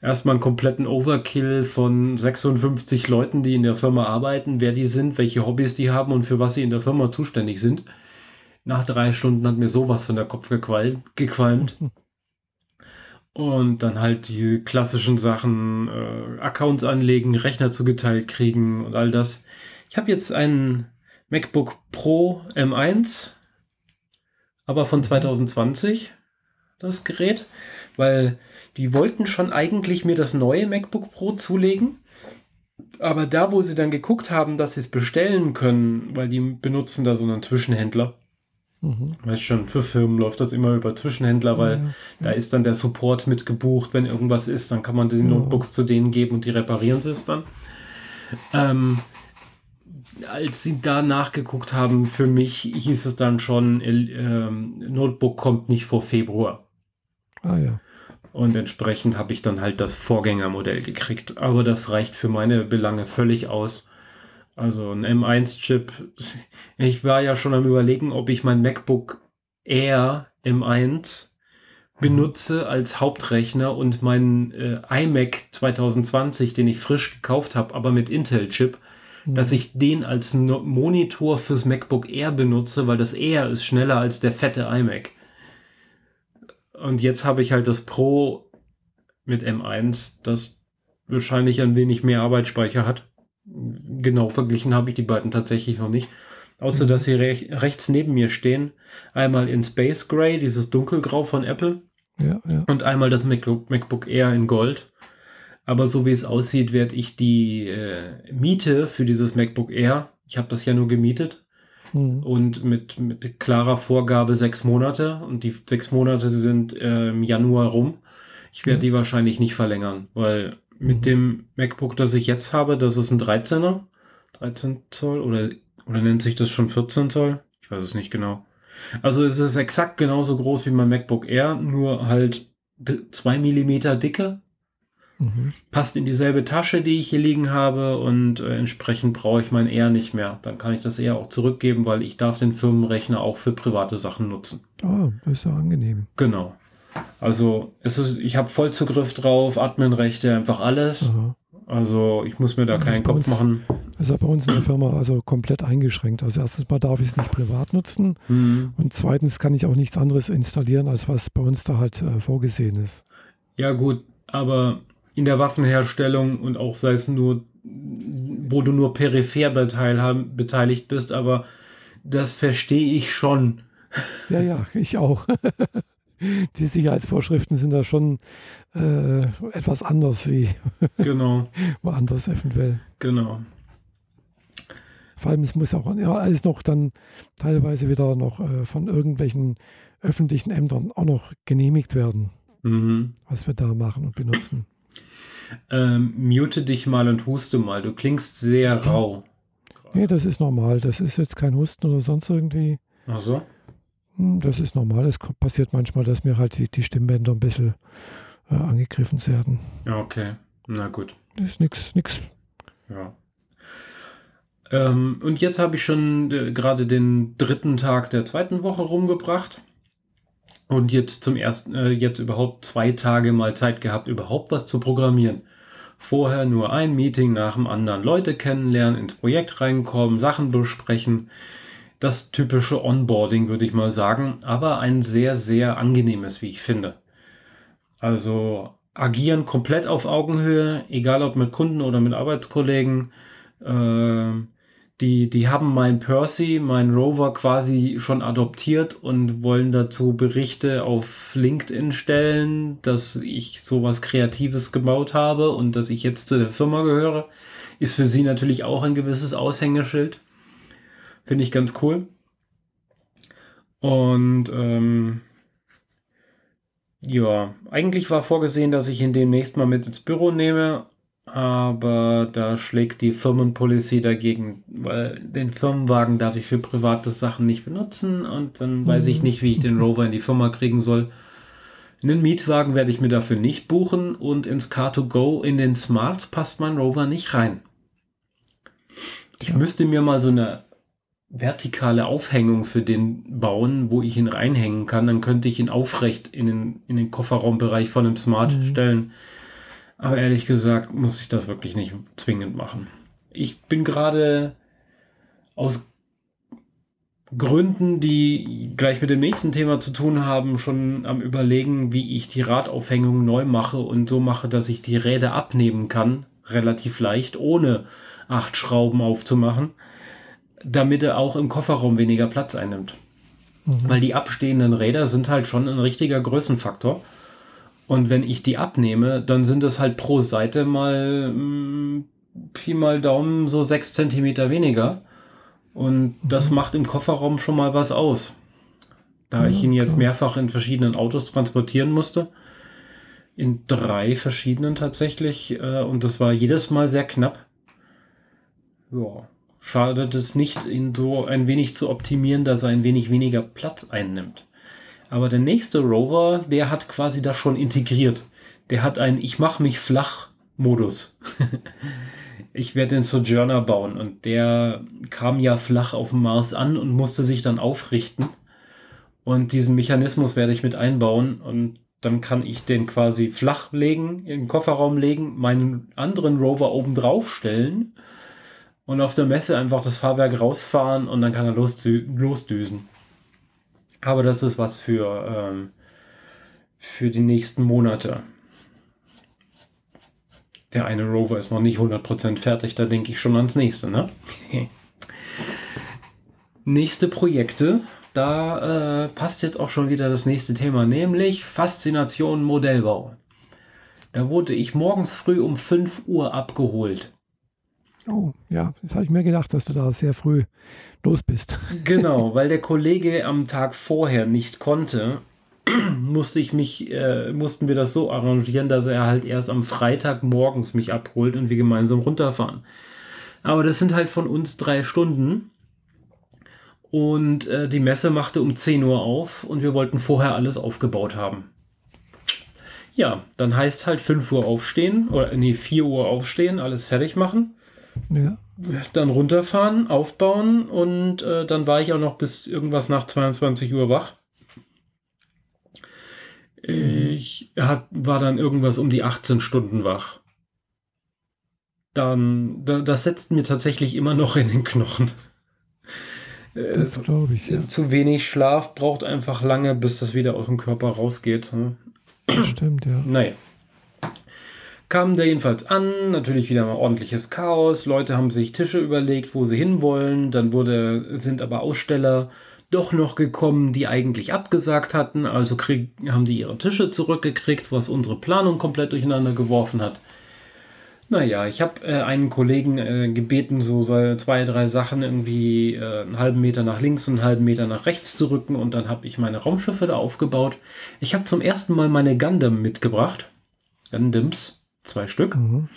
erstmal einen kompletten Overkill von 56 Leuten, die in der Firma arbeiten, wer die sind, welche Hobbys die haben und für was sie in der Firma zuständig sind. Nach drei Stunden hat mir sowas von der Kopf gequalmt. Und dann halt die klassischen Sachen, äh, Accounts anlegen, Rechner zugeteilt kriegen und all das. Ich habe jetzt einen MacBook Pro M1, aber von 2020 das Gerät, weil die wollten schon eigentlich mir das neue MacBook Pro zulegen. Aber da, wo sie dann geguckt haben, dass sie es bestellen können, weil die benutzen da so einen Zwischenhändler. Mhm. Weißt schon, für Firmen läuft das immer über Zwischenhändler, weil ja, ja. da ist dann der Support mit gebucht. Wenn irgendwas ist, dann kann man die ja. Notebooks zu denen geben und die reparieren sie es dann. Ähm, als sie da nachgeguckt haben, für mich hieß es dann schon, äh, Notebook kommt nicht vor Februar. Ah ja. Und entsprechend habe ich dann halt das Vorgängermodell gekriegt. Aber das reicht für meine Belange völlig aus. Also ein M1-Chip. Ich war ja schon am überlegen, ob ich mein MacBook Air M1 benutze als Hauptrechner und meinen äh, iMac 2020, den ich frisch gekauft habe, aber mit Intel-Chip, mhm. dass ich den als Monitor fürs MacBook Air benutze, weil das Air ist schneller als der fette iMac. Und jetzt habe ich halt das Pro mit M1, das wahrscheinlich ein wenig mehr Arbeitsspeicher hat. Genau verglichen habe ich die beiden tatsächlich noch nicht. Außer mhm. dass sie rech rechts neben mir stehen. Einmal in Space Gray, dieses Dunkelgrau von Apple. Ja, ja. Und einmal das MacBook, MacBook Air in Gold. Aber so wie es aussieht, werde ich die äh, Miete für dieses MacBook Air, ich habe das ja nur gemietet, Mhm. Und mit, mit klarer Vorgabe sechs Monate. Und die sechs Monate sind äh, im Januar rum. Ich werde ja. die wahrscheinlich nicht verlängern, weil mit mhm. dem MacBook, das ich jetzt habe, das ist ein 13er. 13 Zoll oder, oder nennt sich das schon 14 Zoll? Ich weiß es nicht genau. Also es ist exakt genauso groß wie mein MacBook Air, nur halt zwei Millimeter dicke Mhm. Passt in dieselbe Tasche, die ich hier liegen habe und äh, entsprechend brauche ich mein Air nicht mehr. Dann kann ich das Air auch zurückgeben, weil ich darf den Firmenrechner auch für private Sachen nutzen. Oh, das ist ja angenehm. Genau. Also es ist, ich habe Vollzugriff drauf, Adminrechte, einfach alles. Aha. Also ich muss mir da keinen Kopf uns, machen. Das ist ja bei uns in der Firma also komplett eingeschränkt. Also erstens mal darf ich es nicht privat nutzen mhm. und zweitens kann ich auch nichts anderes installieren, als was bei uns da halt äh, vorgesehen ist. Ja gut, aber in der Waffenherstellung und auch sei es nur, wo du nur peripher beteiligt bist, aber das verstehe ich schon. Ja, ja, ich auch. Die Sicherheitsvorschriften sind da schon äh, etwas anders wie genau. woanders eventuell. Genau. Vor allem, es muss auch ja, alles noch dann teilweise wieder noch äh, von irgendwelchen öffentlichen Ämtern auch noch genehmigt werden, mhm. was wir da machen und benutzen. Ähm, mute dich mal und huste mal. Du klingst sehr rau. Nee, das ist normal. Das ist jetzt kein Husten oder sonst irgendwie. Ach so? Hm, das ist normal. Es passiert manchmal, dass mir halt die, die Stimmbänder ein bisschen äh, angegriffen werden. Ja, okay. Na gut. Das ist nichts, nix. Ja. Ähm, und jetzt habe ich schon äh, gerade den dritten Tag der zweiten Woche rumgebracht. Und jetzt zum ersten, äh, jetzt überhaupt zwei Tage mal Zeit gehabt, überhaupt was zu programmieren. Vorher nur ein Meeting nach dem anderen, Leute kennenlernen, ins Projekt reinkommen, Sachen besprechen. Das typische Onboarding, würde ich mal sagen, aber ein sehr, sehr angenehmes, wie ich finde. Also agieren komplett auf Augenhöhe, egal ob mit Kunden oder mit Arbeitskollegen. Äh, die, die haben mein Percy, mein Rover quasi schon adoptiert und wollen dazu Berichte auf LinkedIn stellen, dass ich sowas Kreatives gebaut habe und dass ich jetzt zu der Firma gehöre. Ist für sie natürlich auch ein gewisses Aushängeschild. Finde ich ganz cool. Und ähm, ja, eigentlich war vorgesehen, dass ich ihn demnächst mal mit ins Büro nehme, aber da schlägt die Firmenpolicy dagegen, weil den Firmenwagen darf ich für private Sachen nicht benutzen und dann weiß ich mhm. nicht, wie ich den Rover in die Firma kriegen soll. Einen Mietwagen werde ich mir dafür nicht buchen und ins Car2Go in den Smart passt mein Rover nicht rein. Ich müsste mir mal so eine vertikale Aufhängung für den bauen, wo ich ihn reinhängen kann. Dann könnte ich ihn aufrecht in den, in den Kofferraumbereich von einem Smart mhm. stellen. Aber ehrlich gesagt muss ich das wirklich nicht zwingend machen. Ich bin gerade aus Gründen, die gleich mit dem nächsten Thema zu tun haben, schon am Überlegen, wie ich die Radaufhängung neu mache und so mache, dass ich die Räder abnehmen kann, relativ leicht, ohne acht Schrauben aufzumachen, damit er auch im Kofferraum weniger Platz einnimmt. Mhm. Weil die abstehenden Räder sind halt schon ein richtiger Größenfaktor. Und wenn ich die abnehme, dann sind es halt pro Seite mal mh, hm, Pi mal Daumen so sechs Zentimeter weniger. Und das mhm. macht im Kofferraum schon mal was aus. Da ja, ich ihn jetzt klar. mehrfach in verschiedenen Autos transportieren musste. In drei verschiedenen tatsächlich. Äh, und das war jedes Mal sehr knapp. Ja, schadet es nicht, ihn so ein wenig zu optimieren, dass er ein wenig weniger Platz einnimmt. Aber der nächste Rover, der hat quasi das schon integriert. Der hat einen Ich mach mich flach Modus. ich werde den Sojourner bauen und der kam ja flach auf dem Mars an und musste sich dann aufrichten. Und diesen Mechanismus werde ich mit einbauen und dann kann ich den quasi flach legen, in den Kofferraum legen, meinen anderen Rover oben drauf stellen und auf der Messe einfach das Fahrwerk rausfahren und dann kann er los, losdüsen. Aber das ist was für, ähm, für die nächsten Monate der eine Rover ist noch nicht 100% fertig, da denke ich schon ans nächste, ne? nächste Projekte, da äh, passt jetzt auch schon wieder das nächste Thema, nämlich Faszination Modellbau. Da wurde ich morgens früh um 5 Uhr abgeholt. Oh, ja, das habe ich mir gedacht, dass du da sehr früh los bist. Genau, weil der Kollege am Tag vorher nicht konnte musste ich mich, äh, mussten wir das so arrangieren, dass er halt erst am Freitag morgens mich abholt und wir gemeinsam runterfahren. Aber das sind halt von uns drei Stunden. Und äh, die Messe machte um 10 Uhr auf und wir wollten vorher alles aufgebaut haben. Ja, dann heißt halt 5 Uhr aufstehen oder nee, 4 Uhr aufstehen, alles fertig machen. Ja. Dann runterfahren, aufbauen und äh, dann war ich auch noch bis irgendwas nach 22 Uhr wach. Ich hat, war dann irgendwas um die 18 Stunden wach. Dann, das setzt mir tatsächlich immer noch in den Knochen. Äh, das glaube ich, ja. Zu wenig Schlaf braucht einfach lange, bis das wieder aus dem Körper rausgeht. Ne? Stimmt, ja. Naja. Kam der jedenfalls an, natürlich wieder mal ordentliches Chaos. Leute haben sich Tische überlegt, wo sie hinwollen. Dann wurde, sind aber Aussteller doch noch gekommen, die eigentlich abgesagt hatten. Also krieg, haben die ihre Tische zurückgekriegt, was unsere Planung komplett durcheinander geworfen hat. Naja, ich habe äh, einen Kollegen äh, gebeten, so zwei, drei Sachen irgendwie äh, einen halben Meter nach links und einen halben Meter nach rechts zu rücken und dann habe ich meine Raumschiffe da aufgebaut. Ich habe zum ersten Mal meine Gundam mitgebracht. Gundams, zwei Stück. Mhm.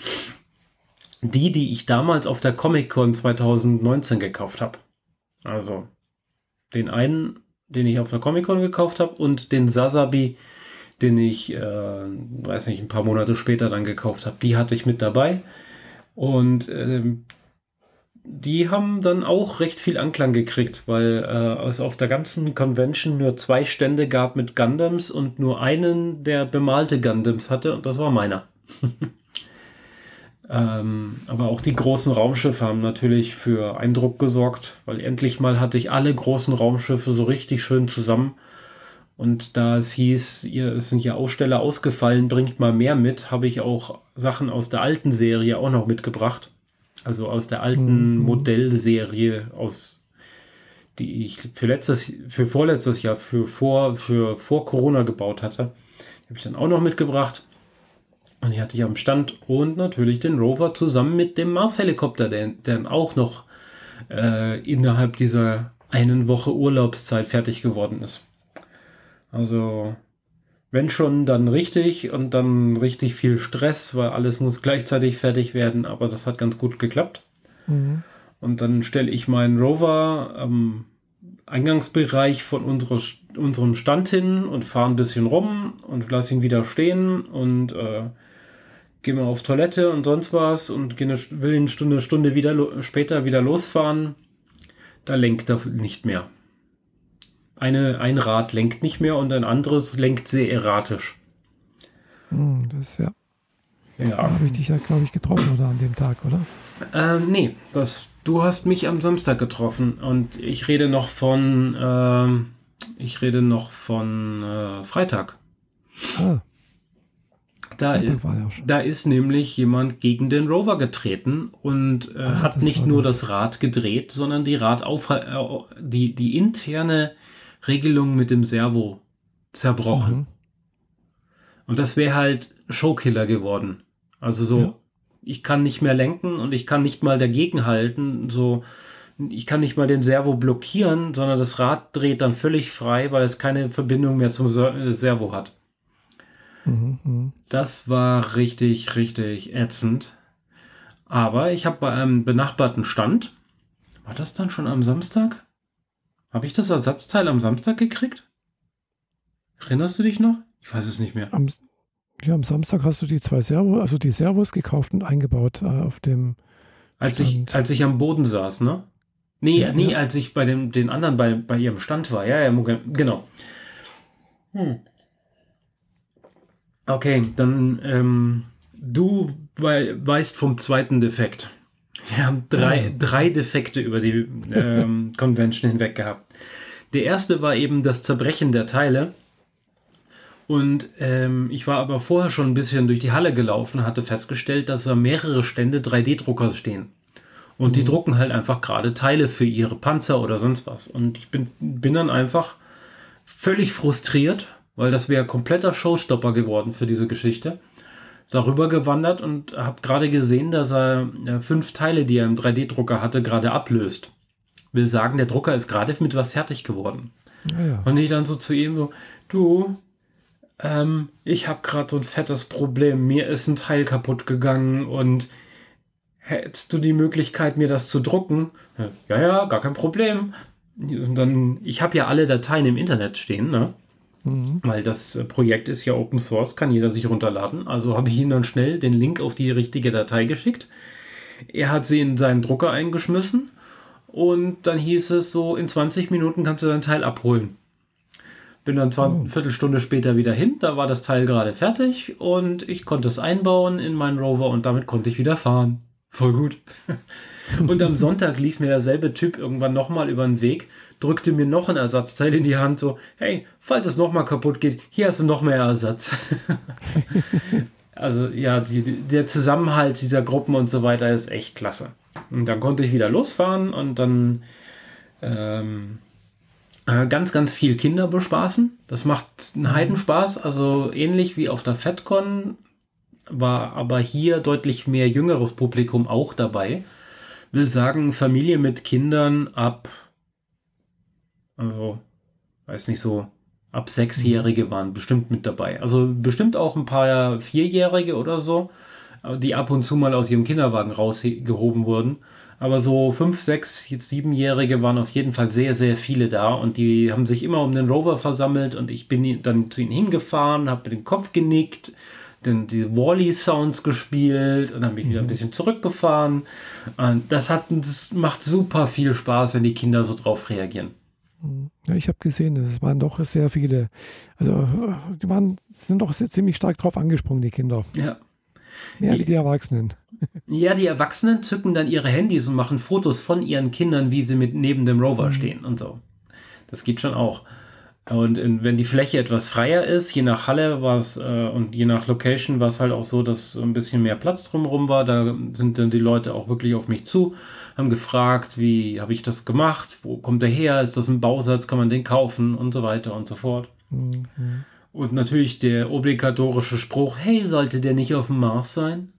Die, die ich damals auf der Comic-Con 2019 gekauft habe. Also den einen, den ich auf der Comic-Con gekauft habe und den Sasabi, den ich, äh, weiß nicht, ein paar Monate später dann gekauft habe. Die hatte ich mit dabei. Und ähm, die haben dann auch recht viel Anklang gekriegt, weil äh, es auf der ganzen Convention nur zwei Stände gab mit Gundams und nur einen, der bemalte Gundams hatte und das war meiner. Ähm, aber auch die großen Raumschiffe haben natürlich für Eindruck gesorgt, weil endlich mal hatte ich alle großen Raumschiffe so richtig schön zusammen. Und da es hieß, ihr, es sind ja Aussteller ausgefallen, bringt mal mehr mit, habe ich auch Sachen aus der alten Serie auch noch mitgebracht. Also aus der alten mhm. Modellserie, aus die ich für letztes, für vorletztes Jahr, für vor, für vor Corona gebaut hatte. Die habe ich dann auch noch mitgebracht. Und die hatte ich am Stand und natürlich den Rover zusammen mit dem Mars-Helikopter, der, der auch noch äh, innerhalb dieser einen Woche Urlaubszeit fertig geworden ist. Also, wenn schon, dann richtig und dann richtig viel Stress, weil alles muss gleichzeitig fertig werden, aber das hat ganz gut geklappt. Mhm. Und dann stelle ich meinen Rover am Eingangsbereich von unsere, unserem Stand hin und fahre ein bisschen rum und lasse ihn wieder stehen und äh, gehe mal auf Toilette und sonst was und eine, will eine Stunde, Stunde wieder, später wieder losfahren, da lenkt er nicht mehr. Eine, ein Rad lenkt nicht mehr und ein anderes lenkt sehr erratisch. Hm, das ja. Ja. Habe ich dich ja, glaube ich, getroffen oder an dem Tag, oder? Ähm, nee, das, du hast mich am Samstag getroffen und ich rede noch von, äh, ich rede noch von äh, Freitag. Ah. Da, da ist nämlich jemand gegen den Rover getreten und äh, ah, hat nicht nur das. das Rad gedreht, sondern die Radauf äh, die, die interne Regelung mit dem Servo zerbrochen. Mhm. Und das wäre halt Showkiller geworden. Also so, ja. ich kann nicht mehr lenken und ich kann nicht mal dagegen halten. So, ich kann nicht mal den Servo blockieren, sondern das Rad dreht dann völlig frei, weil es keine Verbindung mehr zum Servo hat. Mhm, Das war richtig, richtig ätzend. Aber ich habe bei einem benachbarten Stand, war das dann schon am Samstag? Habe ich das Ersatzteil am Samstag gekriegt? Erinnerst du dich noch? Ich weiß es nicht mehr. Am, ja, am Samstag hast du die zwei Servos, also die Servos gekauft und eingebaut äh, auf dem. Als ich, als ich am Boden saß, ne? Nee, ja, nee, ja. als ich bei dem, den anderen bei, bei ihrem Stand war. Ja, ja, genau. Hm. Okay, dann ähm, du weißt vom zweiten Defekt. Wir haben drei, oh. drei Defekte über die ähm, Convention hinweg gehabt. Der erste war eben das Zerbrechen der Teile. Und ähm, ich war aber vorher schon ein bisschen durch die Halle gelaufen, hatte festgestellt, dass da mehrere Stände 3D-Drucker stehen. Und mhm. die drucken halt einfach gerade Teile für ihre Panzer oder sonst was. Und ich bin, bin dann einfach völlig frustriert, weil das wäre kompletter Showstopper geworden für diese Geschichte. Darüber gewandert und habe gerade gesehen, dass er äh, fünf Teile, die er im 3D-Drucker hatte, gerade ablöst. Will sagen, der Drucker ist gerade mit was fertig geworden. Ja, ja. Und ich dann so zu ihm so, du, ähm, ich habe gerade so ein fettes Problem. Mir ist ein Teil kaputt gegangen und hättest du die Möglichkeit, mir das zu drucken? Ja, ja, gar kein Problem. Und dann, ich habe ja alle Dateien im Internet stehen, ne? Mhm. Weil das äh, Projekt ist ja Open Source, kann jeder sich runterladen. Also habe ich ihm dann schnell den Link auf die richtige Datei geschickt. Er hat sie in seinen Drucker eingeschmissen und dann hieß es so, in 20 Minuten kannst du dein Teil abholen. Bin dann zwar oh. eine Viertelstunde später wieder hin, da war das Teil gerade fertig und ich konnte es einbauen in meinen Rover und damit konnte ich wieder fahren. Voll gut. und am Sonntag lief mir derselbe Typ irgendwann nochmal über den Weg drückte mir noch ein Ersatzteil in die Hand, so, hey, falls es nochmal kaputt geht, hier hast du noch mehr Ersatz. also ja, die, der Zusammenhalt dieser Gruppen und so weiter ist echt klasse. Und dann konnte ich wieder losfahren und dann ähm, äh, ganz, ganz viel Kinder bespaßen. Das macht einen mhm. Heidenspaß, also ähnlich wie auf der FedCon war aber hier deutlich mehr jüngeres Publikum auch dabei. Will sagen, Familie mit Kindern ab also, weiß nicht so, ab Sechsjährige waren bestimmt mit dabei. Also bestimmt auch ein paar Vierjährige oder so, die ab und zu mal aus ihrem Kinderwagen rausgehoben wurden. Aber so fünf, sechs, siebenjährige waren auf jeden Fall sehr, sehr viele da und die haben sich immer um den Rover versammelt und ich bin dann zu ihnen hingefahren, habe mit dem Kopf genickt, dann die Wally-Sounds gespielt und dann bin ich wieder ein mhm. bisschen zurückgefahren. Und das, hat, das macht super viel Spaß, wenn die Kinder so drauf reagieren. Ja, ich habe gesehen, es waren doch sehr viele. Also, die waren, sind doch ziemlich stark drauf angesprungen, die Kinder. Ja. Ja, wie die Erwachsenen. Ja, die Erwachsenen zücken dann ihre Handys und machen Fotos von ihren Kindern, wie sie mit neben dem Rover mhm. stehen und so. Das geht schon auch. Und wenn die Fläche etwas freier ist, je nach Halle war es äh, und je nach Location war es halt auch so, dass ein bisschen mehr Platz drumherum war. Da sind dann die Leute auch wirklich auf mich zu haben gefragt, wie habe ich das gemacht, wo kommt der her, ist das ein Bausatz, kann man den kaufen und so weiter und so fort. Mhm. Und natürlich der obligatorische Spruch, hey, sollte der nicht auf dem Mars sein?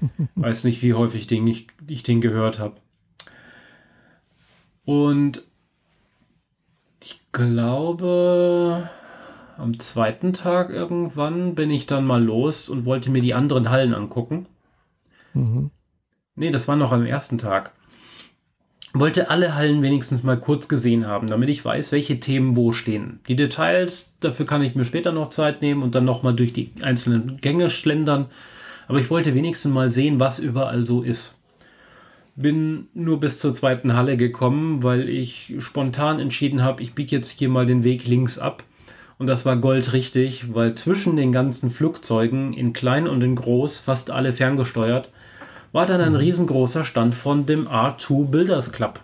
Weiß nicht, wie häufig den ich, ich den gehört habe. Und ich glaube, am zweiten Tag irgendwann bin ich dann mal los und wollte mir die anderen Hallen angucken. Mhm. Nee, das war noch am ersten Tag wollte alle Hallen wenigstens mal kurz gesehen haben, damit ich weiß, welche Themen wo stehen. Die Details, dafür kann ich mir später noch Zeit nehmen und dann nochmal durch die einzelnen Gänge schlendern. Aber ich wollte wenigstens mal sehen, was überall so ist. Bin nur bis zur zweiten Halle gekommen, weil ich spontan entschieden habe, ich biege jetzt hier mal den Weg links ab Und das war goldrichtig, weil zwischen den ganzen Flugzeugen, in klein und in groß, fast alle ferngesteuert, war dann ein riesengroßer Stand von dem R2 Builders Club.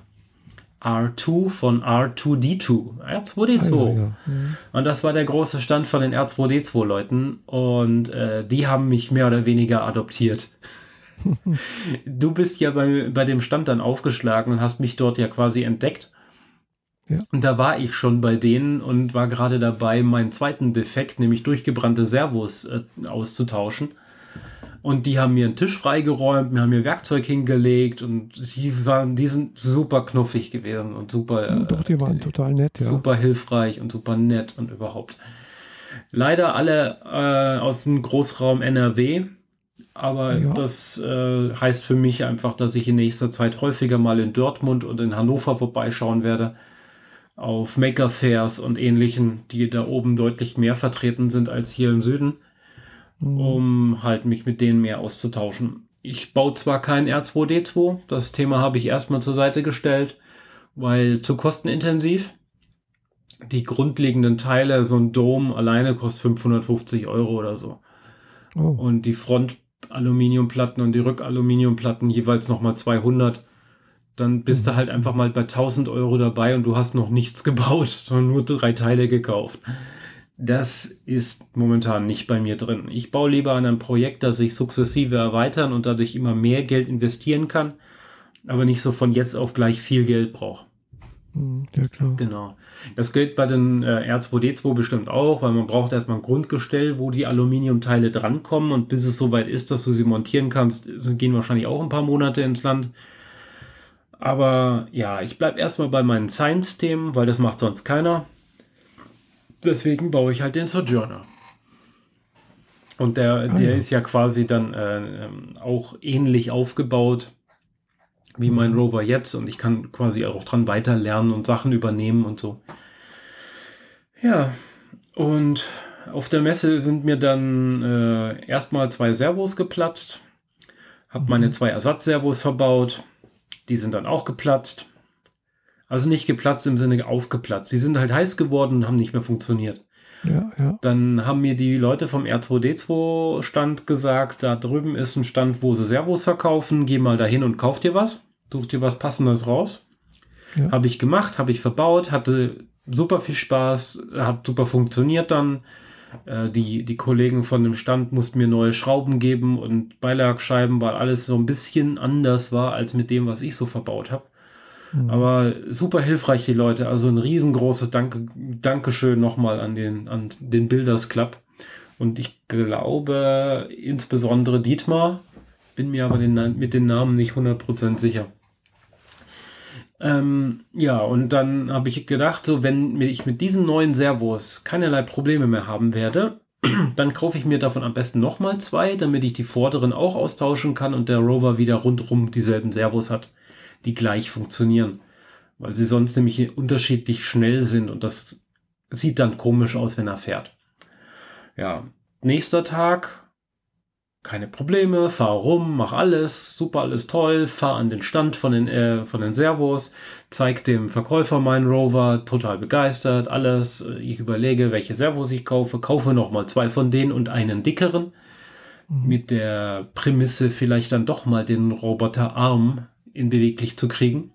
R2 von R2D2, R2D2. Ah, ja, ja. Mhm. Und das war der große Stand von den R2D2-Leuten. Und äh, die haben mich mehr oder weniger adoptiert. du bist ja bei, bei dem Stand dann aufgeschlagen und hast mich dort ja quasi entdeckt. Ja. Und da war ich schon bei denen und war gerade dabei, meinen zweiten Defekt, nämlich durchgebrannte Servos, äh, auszutauschen. Und die haben mir einen Tisch freigeräumt, mir haben mir Werkzeug hingelegt und die waren, die sind super knuffig gewesen und super. Doch, die waren äh, total nett, ja. Super hilfreich und super nett und überhaupt. Leider alle äh, aus dem Großraum NRW. Aber Ja. das äh, heißt für mich einfach, dass ich in nächster Zeit häufiger mal in Dortmund und in Hannover vorbeischauen werde. Auf Maker Fairs und ähnlichen, die da oben deutlich mehr vertreten sind als hier im Süden, Mhm. um halt mich mit denen mehr auszutauschen. Ich baue zwar kein R2D2, das Thema habe ich erstmal zur Seite gestellt, weil zu kostenintensiv. Die grundlegenden Teile, so ein Dome alleine kostet 550 Euro oder so. Oh, Und die Front-Aluminiumplatten und die Rückaluminiumplatten jeweils nochmal 200. Dann bist du halt einfach mal bei 1000 Euro dabei und du hast noch nichts gebaut, sondern nur drei Teile gekauft. Das ist momentan nicht bei mir drin. Ich baue lieber an einem Projekt, das ich sukzessive erweitern und dadurch immer mehr Geld investieren kann, aber nicht so von jetzt auf gleich viel Geld brauche. mhm, ja klar. Genau. Das gilt bei den äh, R2D2 bestimmt auch, weil man braucht erstmal ein Grundgestell, wo die Aluminiumteile drankommen und bis es soweit ist, dass du sie montieren kannst, gehen wahrscheinlich auch ein paar Monate ins Land. Aber ja, ich bleibe erstmal bei meinen Science-Themen, weil das macht sonst keiner. Deswegen baue ich halt den Sojourner. Und der, der ja. ist ja quasi dann äh, ähm, auch ähnlich aufgebaut wie mein Rover jetzt und ich kann quasi auch dran weiter lernen und Sachen übernehmen und so. Ja, und auf der Messe sind mir dann äh, erstmal zwei Servos geplatzt, habe meine zwei Ersatzservos verbaut, die sind dann auch geplatzt. Also nicht geplatzt im Sinne aufgeplatzt. Die sind halt heiß geworden und haben nicht mehr funktioniert. Ja, ja. Dann haben mir die Leute vom R2D2-Stand gesagt, da drüben ist ein Stand, wo sie Servos verkaufen. Geh mal dahin und kauf dir was. Such dir was Passendes raus. Ja. Habe ich gemacht, habe ich verbaut, hatte super viel Spaß, hat super funktioniert dann. Äh, die, die Kollegen von dem Stand mussten mir neue Schrauben geben und Beilagscheiben, weil alles so ein bisschen anders war als mit dem, was ich so verbaut habe. Mhm. Aber super hilfreich, die Leute. Also ein riesengroßes Danke, Dankeschön nochmal an den, an den Builders Club. Und ich glaube, insbesondere Dietmar, bin mir aber den, mit den Namen nicht 100% sicher. Ähm, ja, und dann habe ich gedacht, so wenn ich mit diesen neuen Servos keinerlei Probleme mehr haben werde, dann kaufe ich mir davon am besten nochmal zwei, damit ich die vorderen auch austauschen kann und der Rover wieder rundrum dieselben Servos hat, die gleich funktionieren. Weil sie sonst nämlich unterschiedlich schnell sind und das sieht dann komisch aus, wenn er fährt. Ja, nächster Tag, keine Probleme, fahr rum, mach alles, super, alles toll, fahr an den Stand von den, äh, von den Servos, zeig dem Verkäufer meinen Rover, total begeistert, alles. Ich überlege, welche Servos ich kaufe, kaufe nochmal zwei von denen und einen dickeren, mit der Prämisse vielleicht dann doch mal den Roboterarm in beweglich zu kriegen.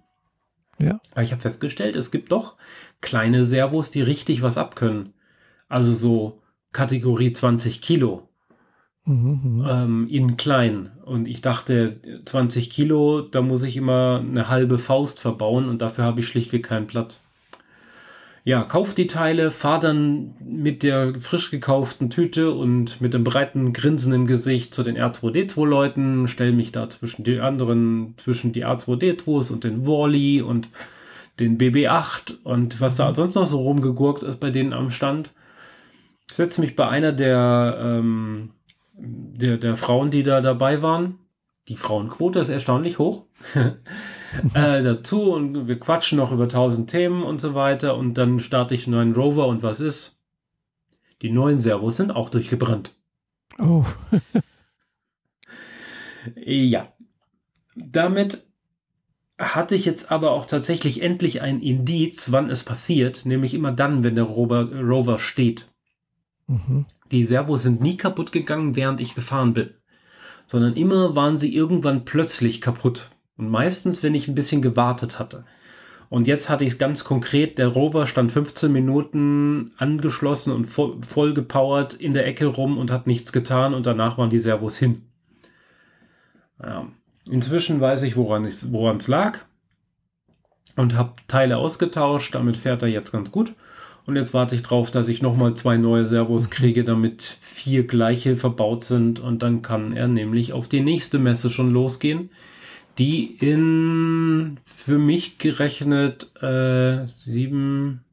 Ja. Aber ich habe festgestellt, es gibt doch kleine Servos, die richtig was abkönnen. Also so Kategorie 20 Kilo Mhm, mhm. ähm, in klein. Und ich dachte, 20 Kilo, da muss ich immer eine halbe Faust verbauen und dafür habe ich schlichtweg keinen Platz. Ja, kauf die Teile, fahr dann mit der frisch gekauften Tüte und mit einem breiten Grinsen im Gesicht zu den R2D2-Leuten, stell mich da zwischen die anderen, zwischen die R2D2s und den Wally und den BB8 und was da sonst noch so rumgegurkt ist bei denen am Stand. Setze mich bei einer der, ähm, der, der Frauen, die da dabei waren. Die Frauenquote ist erstaunlich hoch. äh, dazu und wir quatschen noch über tausend Themen und so weiter und dann starte ich einen neuen Rover und was ist? Die neuen Servos sind auch durchgebrannt. Oh, Ja. Damit hatte ich jetzt aber auch tatsächlich endlich ein Indiz, wann es passiert, nämlich immer dann, wenn der Rover, Rover steht. Mhm. Die Servos sind nie kaputt gegangen, während ich gefahren bin, sondern immer waren sie irgendwann plötzlich kaputt. Und meistens, wenn ich ein bisschen gewartet hatte. Und jetzt hatte ich es ganz konkret, der Rover stand 15 Minuten angeschlossen und voll, voll gepowert in der Ecke rum und hat nichts getan und danach waren die Servos hin. Ja. Inzwischen weiß ich, woran es lag und habe Teile ausgetauscht. Damit fährt er jetzt ganz gut. Und jetzt warte ich drauf, dass ich nochmal zwei neue Servos mhm. kriege, damit vier gleiche verbaut sind. Und dann kann er nämlich auf die nächste Messe schon losgehen, die in für mich gerechnet äh, sieben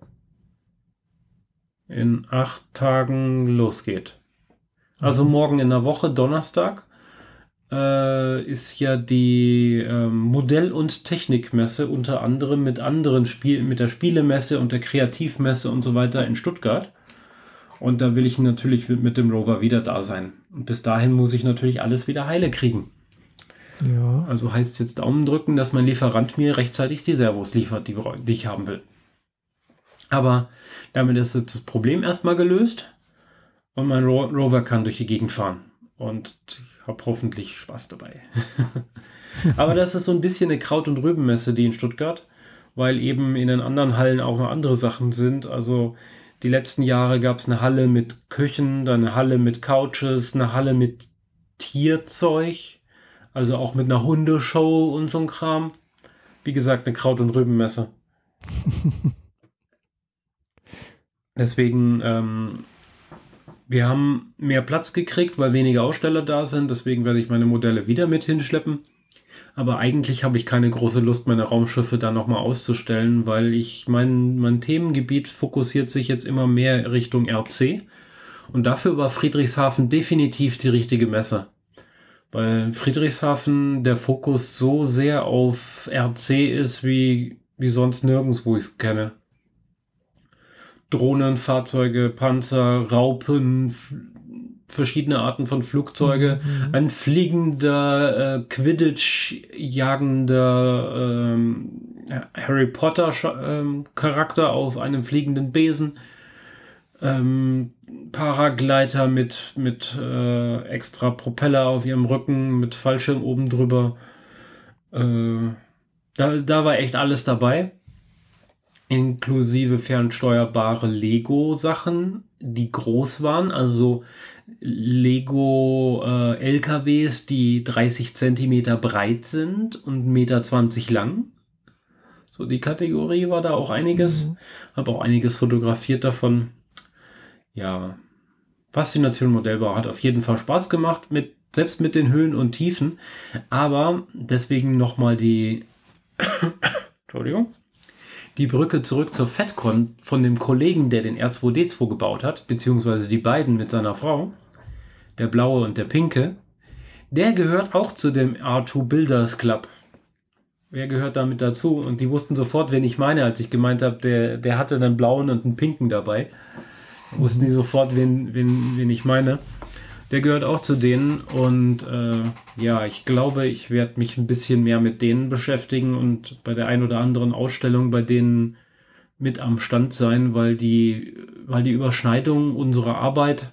in acht Tagen losgeht. Also mhm. morgen in der Woche, Donnerstag äh, ist ja die äh, Modell- und Technikmesse unter anderem mit anderen Spielen, mit der Spielemesse und der Kreativmesse und so weiter in Stuttgart. Und da will ich natürlich mit dem Rover wieder da sein. Und bis dahin muss ich natürlich alles wieder heile kriegen. Ja. Also heißt es jetzt Daumen drücken, dass mein Lieferant mir rechtzeitig die Servos liefert, die, die ich haben will. Aber damit ist jetzt das Problem erstmal gelöst und mein Ro Rover kann durch die Gegend fahren. Und habe hoffentlich Spaß dabei. Aber das ist so ein bisschen eine Kraut- und Rübenmesse, die in Stuttgart, weil eben in den anderen Hallen auch noch andere Sachen sind. Also die letzten Jahre gab es eine Halle mit Küchen, dann eine Halle mit Couches, eine Halle mit Tierzeug, also auch mit einer Hundeshow und so ein Kram. Wie gesagt, eine Kraut- und Rübenmesse. Deswegen ähm, wir haben mehr Platz gekriegt, weil weniger Aussteller da sind. Deswegen werde ich meine Modelle wieder mit hinschleppen. Aber eigentlich habe ich keine große Lust, meine Raumschiffe da nochmal auszustellen, weil ich mein, mein Themengebiet fokussiert sich jetzt immer mehr Richtung RC. Und dafür war Friedrichshafen definitiv die richtige Messe. Weil Friedrichshafen der Fokus so sehr auf RC ist wie, wie sonst nirgends, wo ich es kenne. Drohnen, Fahrzeuge, Panzer, Raupen, verschiedene Arten von Flugzeuge, mhm. ein fliegender äh, Quidditch jagender ähm, Harry Potter ähm, Charakter auf einem fliegenden Besen, ähm, Paragleiter mit mit äh, extra Propeller auf ihrem Rücken, mit Fallschirm oben drüber. Äh, da, da war echt alles dabei inklusive fernsteuerbare Lego-Sachen, die groß waren, also Lego äh, LKWs, die 30 Zentimeter breit sind und 1,20 Meter lang. So die Kategorie war da auch einiges. Mhm. Habe auch einiges fotografiert davon. Ja, Faszination Modellbau hat auf jeden Fall Spaß gemacht, mit, selbst mit den Höhen und Tiefen. Aber deswegen nochmal die Entschuldigung die Brücke zurück zur FedCon von dem Kollegen, der den R2D2 gebaut hat, beziehungsweise die beiden mit seiner Frau, der blaue und der pinke, der gehört auch zu dem R2 Builders Club. Wer gehört damit dazu? Und die wussten sofort, wen ich meine, als ich gemeint habe, der, der hatte einen blauen und einen pinken dabei. Wussten die sofort, wen, wen, wen ich meine. Der gehört auch zu denen und äh, ja, ich glaube, ich werde mich ein bisschen mehr mit denen beschäftigen und bei der ein oder anderen Ausstellung bei denen mit am Stand sein, weil die, weil die Überschneidungen unserer Arbeit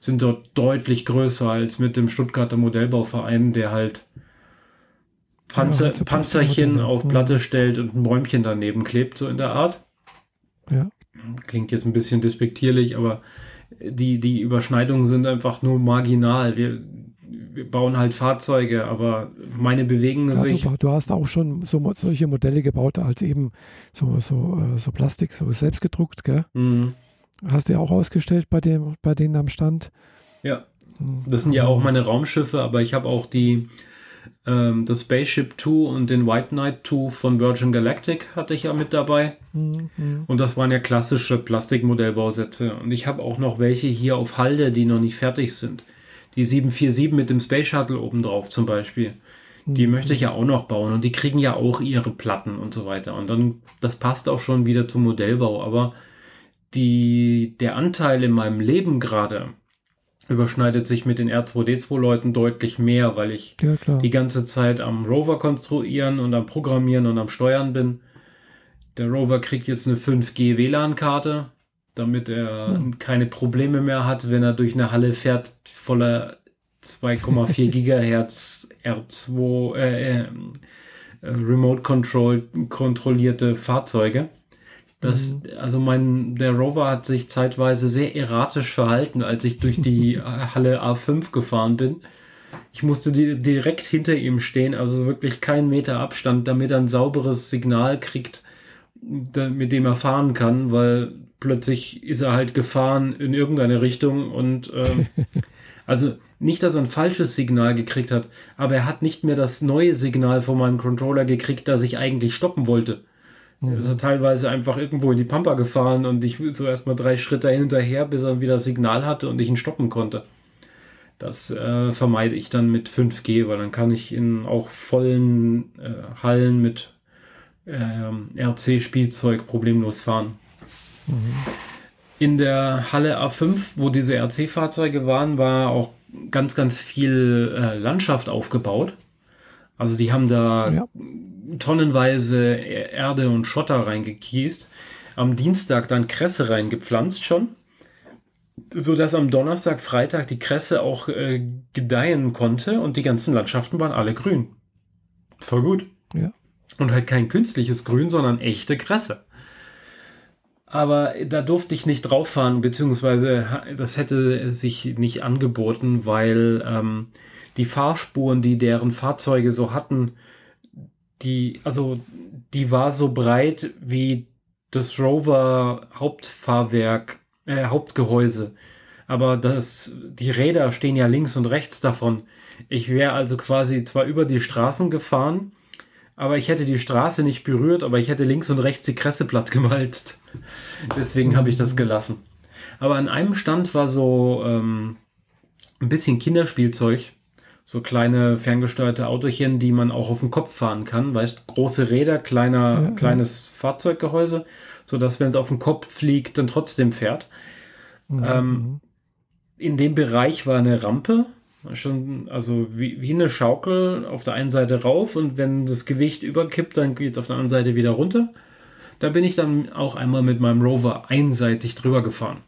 sind dort deutlich größer als mit dem Stuttgarter Modellbauverein, der halt Panzer, ja, Panzerchen auf Platte stellt und ein Bäumchen daneben klebt, so in der Art. Ja. Klingt jetzt ein bisschen despektierlich, aber die, die Überschneidungen sind einfach nur marginal. Wir, wir bauen halt Fahrzeuge, aber meine bewegen ja, sich. Du, du, hast auch schon so, solche Modelle gebaut, als eben so, so, äh, so Plastik, so selbst gedruckt, gell? Mhm. Hast du ja auch ausgestellt bei, dem, bei denen am Stand. Ja. Mhm. Das sind ja auch meine Raumschiffe, aber ich habe auch die ähm, das Spaceship 2 und den White Knight 2 von Virgin Galactic hatte ich ja mit dabei. Mhm. Und das waren ja klassische Plastikmodellbausätze. Und ich habe auch noch welche hier auf Halde, die noch nicht fertig sind. Die 747 mit dem Space Shuttle obendrauf zum Beispiel. Die mhm. möchte ich ja auch noch bauen und die kriegen ja auch ihre Platten und so weiter. Und dann, das passt auch schon wieder zum Modellbau. Aber die, der Anteil in meinem Leben gerade überschneidet sich mit den R2D2-Leuten deutlich mehr, weil ich Ja, die ganze Zeit am Rover konstruieren und am Programmieren und am Steuern bin. Der Rover kriegt jetzt eine 5G WLAN-Karte, damit er Hm. keine Probleme mehr hat, wenn er durch eine Halle fährt voller 2,4 Gigahertz R2 äh, äh, Remote Control kontrollierte Fahrzeuge. Das, also mein, der Rover hat sich zeitweise sehr erratisch verhalten, als ich durch die Halle A5 gefahren bin. Ich musste di direkt hinter ihm stehen, also wirklich keinen Meter Abstand, damit er ein sauberes Signal kriegt, mit dem er fahren kann, weil plötzlich ist er halt gefahren in irgendeine Richtung und ähm, also nicht, dass er ein falsches Signal gekriegt hat, aber er hat nicht mehr das neue Signal von meinem Controller gekriegt, das ich eigentlich stoppen wollte. Er ist er teilweise einfach irgendwo in die Pampa gefahren und ich so erstmal drei Schritte hinterher, bis er wieder Signal hatte und ich ihn stoppen konnte. Das äh, vermeide ich dann mit 5G, weil dann kann ich in auch vollen äh, Hallen mit ähm, RC-Spielzeug problemlos fahren. In der Halle A5, wo diese RC-Fahrzeuge waren, war auch ganz, ganz viel äh, Landschaft aufgebaut. Also die haben da Ja. Tonnenweise Erde und Schotter reingekiest. Am Dienstag dann Kresse reingepflanzt schon, sodass am Donnerstag, Freitag die Kresse auch äh, gedeihen konnte und die ganzen Landschaften waren alle grün. Voll gut. Ja. Und halt kein künstliches Grün, sondern echte Kresse. Aber da durfte ich nicht drauf fahren, beziehungsweise das hätte sich nicht angeboten, weil ähm, die Fahrspuren, die deren Fahrzeuge so hatten, die, also die war so breit wie das Rover Hauptfahrwerk, äh, Hauptgehäuse. Aber das, die Räder stehen ja links und rechts davon. Ich wäre also quasi zwar über die Straßen gefahren, aber ich hätte die Straße nicht berührt, aber ich hätte links und rechts die Kresse platt gemalzt. Deswegen habe ich das gelassen. Aber an einem Stand war so ähm, ein bisschen Kinderspielzeug. So kleine ferngesteuerte Autochen, die man auch auf dem Kopf fahren kann. Weißt, große Räder, kleiner, Ja, ja. kleines Fahrzeuggehäuse, sodass, wenn es auf den Kopf fliegt, dann trotzdem fährt. Mhm. Ähm, in dem Bereich war eine Rampe, schon, also wie, wie eine Schaukel auf der einen Seite rauf und wenn das Gewicht überkippt, dann geht es auf der anderen Seite wieder runter. Da bin ich dann auch einmal mit meinem Rover einseitig drüber gefahren.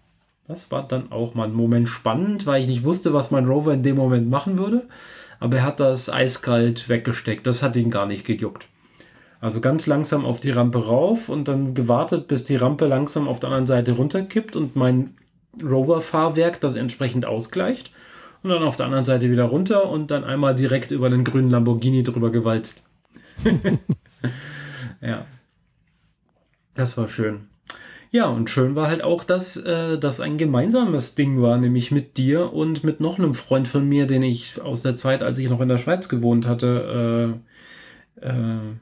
Das war dann auch mal ein Moment spannend, weil ich nicht wusste, was mein Rover in dem Moment machen würde. Aber er hat das eiskalt weggesteckt. Das hat ihn gar nicht gejuckt. Also ganz langsam auf die Rampe rauf und dann gewartet, bis die Rampe langsam auf der anderen Seite runterkippt und mein Rover-Fahrwerk das entsprechend ausgleicht. Und dann auf der anderen Seite wieder runter und dann einmal direkt über den grünen Lamborghini drüber gewalzt. ja. Das war schön. Ja, und schön war halt auch, dass äh, das ein gemeinsames Ding war, nämlich mit dir und mit noch einem Freund von mir, den ich aus der Zeit, als ich noch in der Schweiz gewohnt hatte, äh, äh,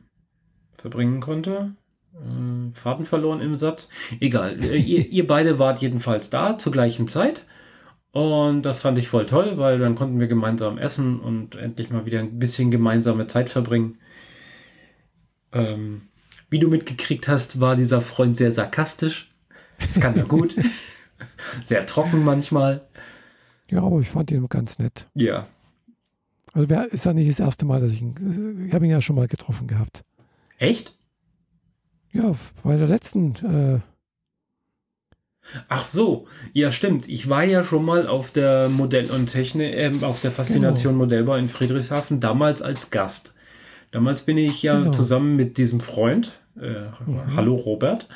verbringen konnte. Äh, Faden verloren im Satz. Egal, äh, ihr, ihr beide wart jedenfalls da zur gleichen Zeit. Und das fand ich voll toll, weil dann konnten wir gemeinsam essen und endlich mal wieder ein bisschen gemeinsame Zeit verbringen. Ähm, wie du mitgekriegt hast, war dieser Freund sehr sarkastisch. Das kann er gut. sehr trocken manchmal. ja, aber ich fand ihn ganz nett. Ja. Also wer ist ja nicht das erste Mal, dass ich ihn, ich habe ihn ja schon mal getroffen gehabt. Echt? Ja, bei der letzten, äh, Ach so, ja stimmt. Ich war ja schon mal auf der Modell- und Technik, äh, auf der Faszination Modellbau in Friedrichshafen, damals als Gast. Damals bin ich ja Genau. zusammen mit diesem Freund, äh, hallo Robert,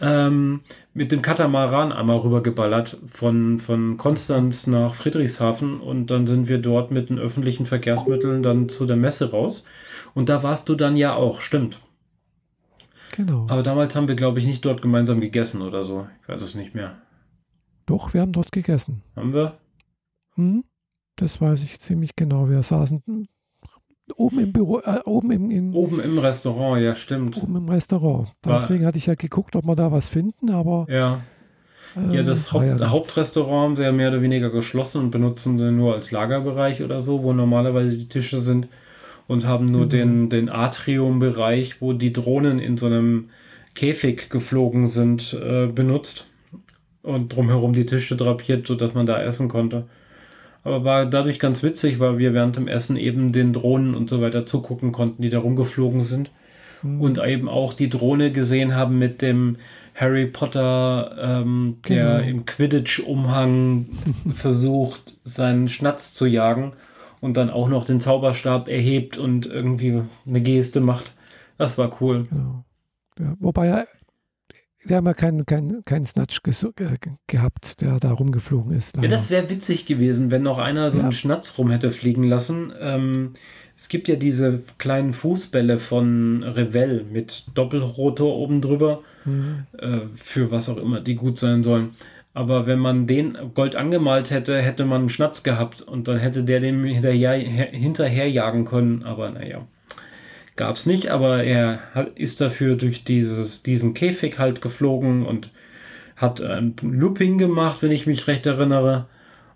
ähm, mit dem Katamaran einmal rübergeballert von, von Konstanz nach Friedrichshafen und dann sind wir dort mit den öffentlichen Verkehrsmitteln dann zu der Messe raus. Und da warst du dann ja auch, stimmt. genau. Aber damals haben wir, glaube ich, nicht dort gemeinsam gegessen oder so. Ich weiß es nicht mehr. Doch, wir haben dort gegessen. Haben wir? Hm? Das weiß ich ziemlich genau. Wir saßen oben im Büro, äh, oben, im, im, Oben im Restaurant, ja, stimmt. oben im Restaurant. War- Deswegen hatte ich ja geguckt, ob wir da was finden, aber Ja, äh, ja das war Haupt, ja. Hauptrestaurant haben sie ja mehr oder weniger geschlossen und benutzen den nur als Lagerbereich oder so, wo normalerweise die Tische sind und haben nur Genau. den, den Atriumbereich, wo die Drohnen in so einem Käfig geflogen sind, äh, benutzt und drumherum die Tische drapiert, sodass man da essen konnte. Aber war dadurch ganz witzig, weil wir während dem Essen eben den Drohnen und so weiter zugucken konnten, die da rumgeflogen sind. Mhm. Und eben auch die Drohne gesehen haben mit dem Harry Potter, ähm, der genau. im Quidditch-Umhang versucht, seinen Schnatz zu jagen und dann auch noch den Zauberstab erhebt und irgendwie eine Geste macht. Das war cool. Genau. Ja, wobei er wir haben ja keinen kein, kein Snatch ge gehabt, der da rumgeflogen ist. Leider. Ja, das wäre witzig gewesen, wenn noch einer so ja. einen Schnatz rum hätte fliegen lassen. Ähm, es gibt ja diese kleinen Fußbälle von Revell mit Doppelrotor oben drüber, mhm. äh, für was auch immer die gut sein sollen. Aber wenn man den Gold angemalt hätte, hätte man einen Schnatz gehabt und dann hätte der dem hinterher, hinterherjagen können. Aber naja gab es nicht, aber er hat, ist dafür durch dieses, diesen Käfig halt geflogen und hat ein Looping gemacht, wenn ich mich recht erinnere.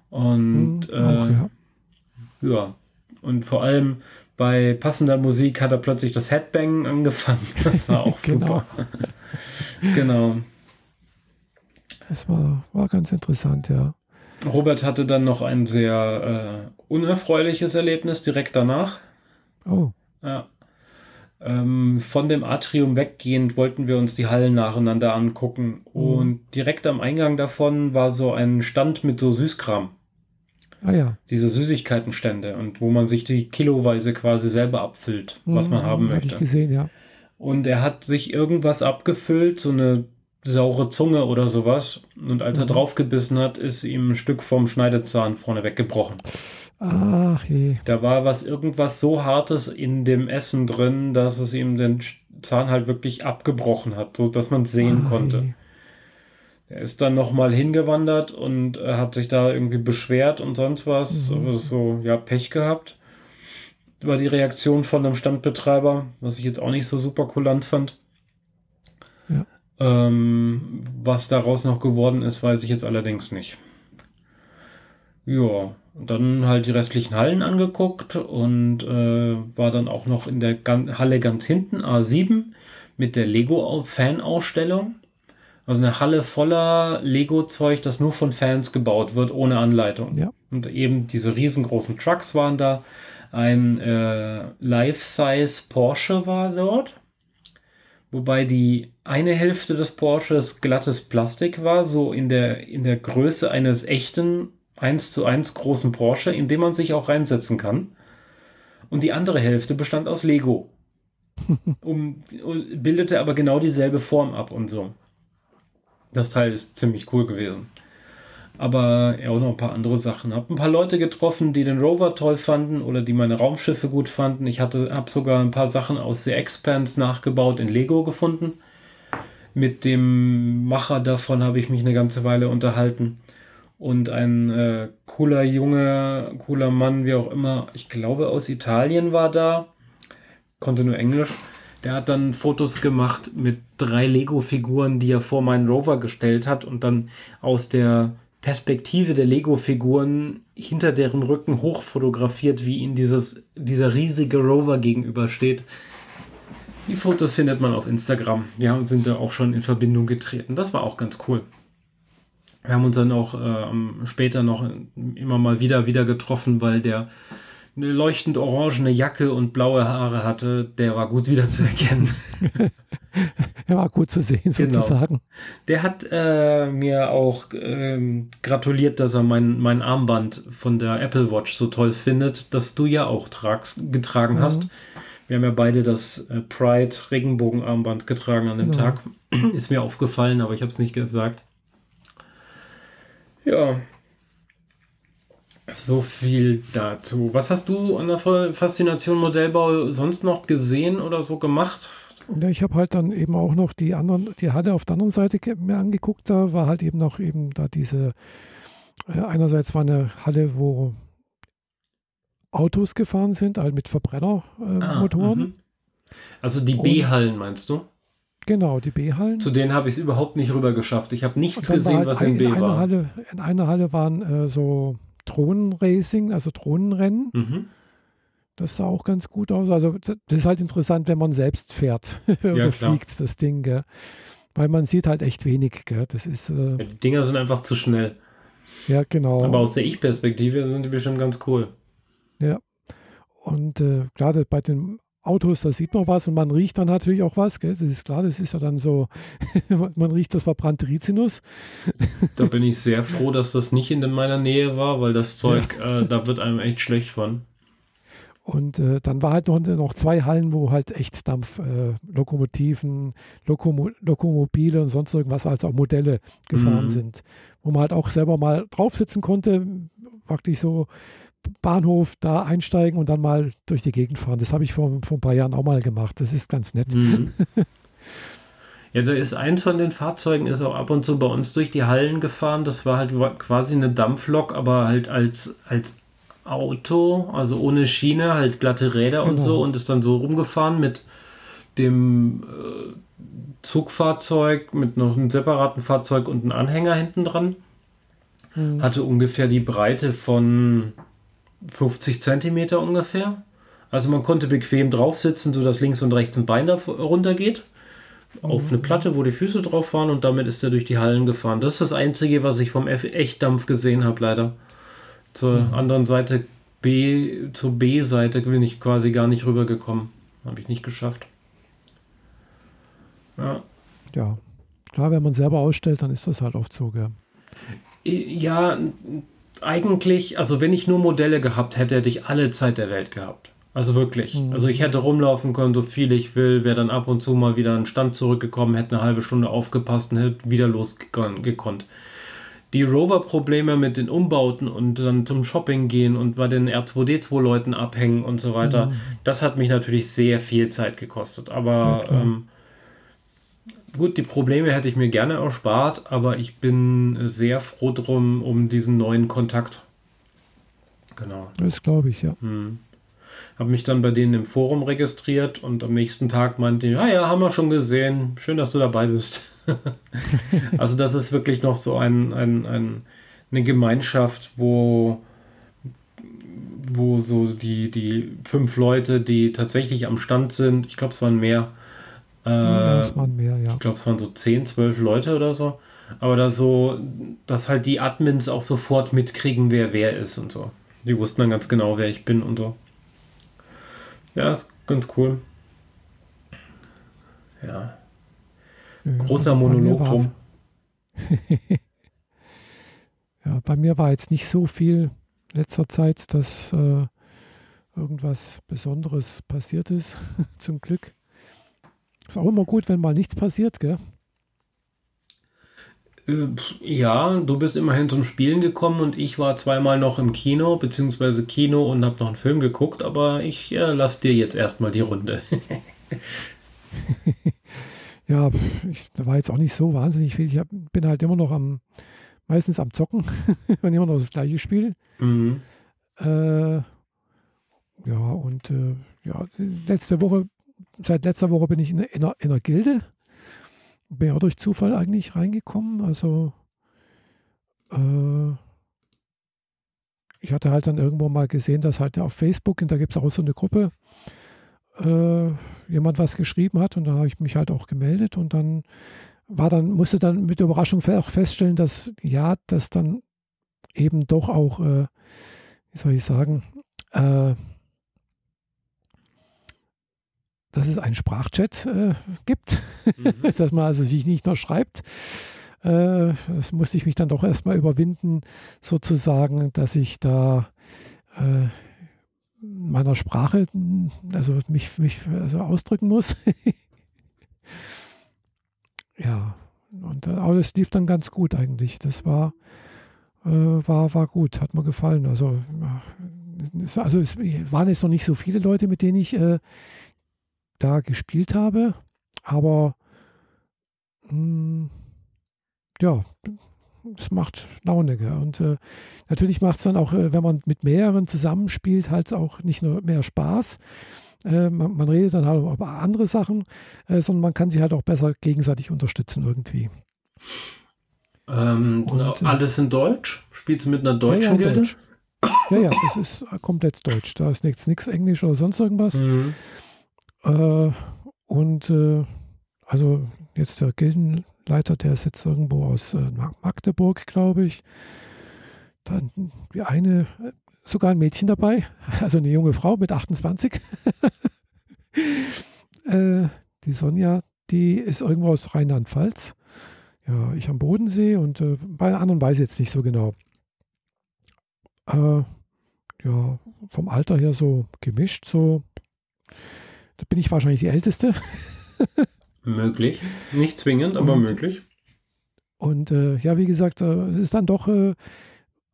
Und hm, auch, äh, ja. ja, und vor allem bei passender Musik hat er plötzlich das Headbang angefangen. Das war auch genau. super. genau. Das war, war ganz interessant, ja. Robert hatte dann noch ein sehr äh, unerfreuliches Erlebnis direkt danach. Oh. Ja. Ähm, von dem Atrium weggehend wollten wir uns die Hallen nacheinander angucken. Mhm. Und direkt am Eingang davon war so ein Stand mit so Süßkram. Ah ja. Diese Süßigkeitenstände und wo man sich die kiloweise quasi selber abfüllt, mhm, was man mhm, haben möchte. ich gesehen, ja. Und er hat sich irgendwas abgefüllt, so eine saure Zunge oder sowas. Und als mhm. er draufgebissen hat, ist ihm ein Stück vom Schneidezahn vorne weggebrochen. Ach je. Da war was irgendwas so Hartes in dem Essen drin, dass es ihm den Zahn halt wirklich abgebrochen hat, so dass man es sehen Ach konnte. Je. Er ist dann nochmal hingewandert und äh, hat sich da irgendwie beschwert und sonst was. Mhm. So, ja, Pech gehabt. Über die Reaktion von einem Standbetreiber, was ich jetzt auch nicht so super kulant fand. Ja. Ähm, was daraus noch geworden ist, weiß ich jetzt allerdings nicht. Ja, dann halt die restlichen Hallen angeguckt und äh, war dann auch noch in der Halle ganz hinten, A7, mit der Lego-Fan-Ausstellung. Also eine Halle voller Lego-Zeug, das nur von Fans gebaut wird, ohne Anleitung. Ja. Und eben diese riesengroßen Trucks waren da. Ein äh, Life-Size Porsche war dort. Wobei die eine Hälfte des Porsches glattes Plastik war, so in der, in der Größe eines echten 1 zu 1 großen Porsche, in dem man sich auch reinsetzen kann. Und die andere Hälfte bestand aus Lego. um, bildete aber genau dieselbe Form ab und so. Das Teil ist ziemlich cool gewesen. Aber ja, auch noch ein paar andere Sachen. Hab ein paar Leute getroffen, die den Rover toll fanden oder die meine Raumschiffe gut fanden. Ich hatte, habe sogar ein paar Sachen aus The Expanse nachgebaut in Lego gefunden. Mit dem Macher davon habe ich mich eine ganze Weile unterhalten. Und ein äh, cooler Junge, cooler Mann, wie auch immer, ich glaube aus Italien war da, konnte nur Englisch. Der hat dann Fotos gemacht mit drei Lego-Figuren, die er vor meinen Rover gestellt hat und dann aus der Perspektive der Lego-Figuren hinter deren Rücken hoch fotografiert, wie ihnen dieses, dieser riesige Rover gegenübersteht. Die Fotos findet man auf Instagram. Wir sind da auch schon in Verbindung getreten. Das war auch ganz cool. Wir haben uns dann auch äh, später noch immer mal wieder wieder getroffen, weil der eine leuchtend orangene Jacke und blaue Haare hatte. Der war gut wieder zu erkennen. er war gut zu sehen, genau. sozusagen. Der hat äh, mir auch ähm, gratuliert, dass er mein, mein Armband von der Apple Watch so toll findet, das du ja auch tragst, getragen mhm. hast. Wir haben ja beide das äh, Pride Regenbogenarmband getragen an dem genau. Tag. Ist mir aufgefallen, aber ich habe es nicht gesagt. Ja. So viel dazu. Was hast du an der Faszination Modellbau sonst noch gesehen oder so gemacht? Ja, ich habe halt dann eben auch noch die anderen, die Halle auf der anderen Seite mir angeguckt. Da war halt eben noch eben da diese, äh, einerseits war eine Halle, wo Autos gefahren sind, halt mit Verbrennermotoren. Äh, ah, also die B-Hallen meinst du? Genau, die B-Hallen. Zu denen habe ich es überhaupt nicht rüber geschafft. Ich habe nichts gesehen, halt was in B war. Halle, in einer Halle waren äh, so Drohnenracing, also Drohnenrennen. Mhm. Das sah auch ganz gut aus. Also das ist halt interessant, wenn man selbst fährt oder ja, fliegt, das Ding. Gell? Weil man sieht halt echt wenig. Gell? Das ist, äh, die Dinger sind einfach zu schnell. Ja, genau. Aber aus der Ich-Perspektive sind die bestimmt ganz cool. Ja. Und äh, gerade bei den Autos, da sieht man was und man riecht dann natürlich auch was. Gell? Das ist klar, das ist ja dann so, man riecht das verbrannte Rizinus. Da bin ich sehr froh, dass das nicht in meiner Nähe war, weil das Zeug, ja. äh, da wird einem echt schlecht von. Und äh, dann war halt noch, noch zwei Hallen, wo halt Echtdampf, äh, Lokomotiven, Lokomo Lokomobile und sonst irgendwas, also auch Modelle gefahren mhm. sind. Wo man halt auch selber mal drauf sitzen konnte, praktisch so Bahnhof da einsteigen und dann mal durch die Gegend fahren. Das habe ich vor, vor ein paar Jahren auch mal gemacht. Das ist ganz nett. Mhm. Ja, da ist eins von den Fahrzeugen ist auch ab und zu bei uns durch die Hallen gefahren. Das war halt quasi eine Dampflok, aber halt als, als Auto, also ohne Schiene, halt glatte Räder genau. und so und ist dann so rumgefahren mit dem äh, Zugfahrzeug, mit noch einem separaten Fahrzeug und einem Anhänger hinten dran. Mhm. Hatte ungefähr die Breite von 50 Zentimeter ungefähr. Also man konnte bequem drauf sitzen, sodass links und rechts ein Bein da runter geht. Auf eine Platte, wo die Füße drauf waren und damit ist er durch die Hallen gefahren. Das ist das Einzige, was ich vom Echtdampf gesehen habe, leider. Zur mhm. anderen Seite B, zur B-Seite bin ich quasi gar nicht rübergekommen. Habe ich nicht geschafft. Ja. Ja. Klar, wenn man selber ausstellt, dann ist das halt oft so, gell? Ja, eigentlich, also wenn ich nur Modelle gehabt hätte, hätte ich alle Zeit der Welt gehabt. Also wirklich. Mhm. Also ich hätte rumlaufen können, so viel ich will, wäre dann ab und zu mal wieder an den Stand zurückgekommen, hätte eine halbe Stunde aufgepasst und hätte wieder losgekonnt. Die Rover-Probleme mit den Umbauten und dann zum Shopping gehen und bei den R2D2-Leuten abhängen und so weiter, mhm. das hat mich natürlich sehr viel Zeit gekostet. Aber ja, ähm, gut, die Probleme hätte ich mir gerne erspart, aber ich bin sehr froh drum um diesen neuen Kontakt. Genau. Das glaube ich, ja. Hm. Habe mich dann bei denen im Forum registriert und am nächsten Tag meinte, ja, ja, haben wir schon gesehen. Schön, dass du dabei bist. also das ist wirklich noch so ein, ein, ein, eine Gemeinschaft, wo, wo so die, die fünf Leute, die tatsächlich am Stand sind, ich glaube, es waren mehr, äh, ja, waren mehr, ja. Ich glaube, es waren so 10, 12 Leute oder so. Aber da so, dass halt die Admins auch sofort mitkriegen, wer wer ist und so. Die wussten dann ganz genau, wer ich bin und so. Ja, ist ganz cool. Ja. Großer Monolog rum. ja, bei mir war jetzt nicht so viel letzter Zeit, dass äh, irgendwas Besonderes passiert ist, zum Glück. Ist auch immer gut, wenn mal nichts passiert, gell? Äh, ja, du bist immerhin zum Spielen gekommen und ich war zweimal noch im Kino, beziehungsweise Kino und habe noch einen Film geguckt, aber ich äh, lasse dir jetzt erstmal die Runde. ja, ich, da war jetzt auch nicht so wahnsinnig viel. Ich hab, bin halt immer noch am, meistens am Zocken und immer noch das gleiche Spiel. Mhm. Äh, ja, und äh, ja, letzte Woche seit letzter Woche bin ich in, in, einer, in einer Gilde. Bin ja durch Zufall eigentlich reingekommen. Also äh, ich hatte halt dann irgendwo mal gesehen, dass halt auf Facebook, und da gibt es auch so eine Gruppe, äh, jemand was geschrieben hat und dann habe ich mich halt auch gemeldet und dann war dann, musste dann mit Überraschung auch feststellen, dass ja, dass dann eben doch auch, äh, wie soll ich sagen, äh, dass es einen Sprachchat äh, gibt, mhm. dass man also sich nicht nur schreibt. Äh, das musste ich mich dann doch erstmal überwinden, sozusagen, dass ich da äh, meiner Sprache, also mich, mich also ausdrücken muss. ja, und alles lief dann ganz gut eigentlich. Das war, äh, war, war gut, hat mir gefallen. Also, also es waren jetzt noch nicht so viele Leute, mit denen ich äh, da gespielt habe. Aber mh, hm, ja, es macht Laune. Gell? Und äh, natürlich macht es dann auch, äh, wenn man mit mehreren zusammenspielt, halt auch nicht nur mehr Spaß. Äh, man, man, redet dann halt über andere Sachen, äh, sondern man kann sich halt auch besser gegenseitig unterstützen irgendwie. Ähm, Und, äh, alles in Deutsch? Spielst du mit einer deutschen ja, ja, Gilde? Ja, ja, das ist komplett Deutsch. Da ist nichts, nichts Englisch oder sonst irgendwas. Mhm. Äh, und äh, also jetzt der Gildenleiter, der ist jetzt irgendwo aus äh, Magdeburg, glaube ich. dann die eine, sogar ein Mädchen dabei, also eine junge Frau mit 28. äh, die Sonja, die ist irgendwo aus Rheinland-Pfalz. Ja, ich am Bodensee und äh, bei anderen weiß ich jetzt nicht so genau. Äh, ja, vom Alter her so gemischt, so. Da bin ich wahrscheinlich die Älteste. möglich. Nicht zwingend, aber und, möglich. Und äh, ja, wie gesagt, äh, es ist dann doch äh,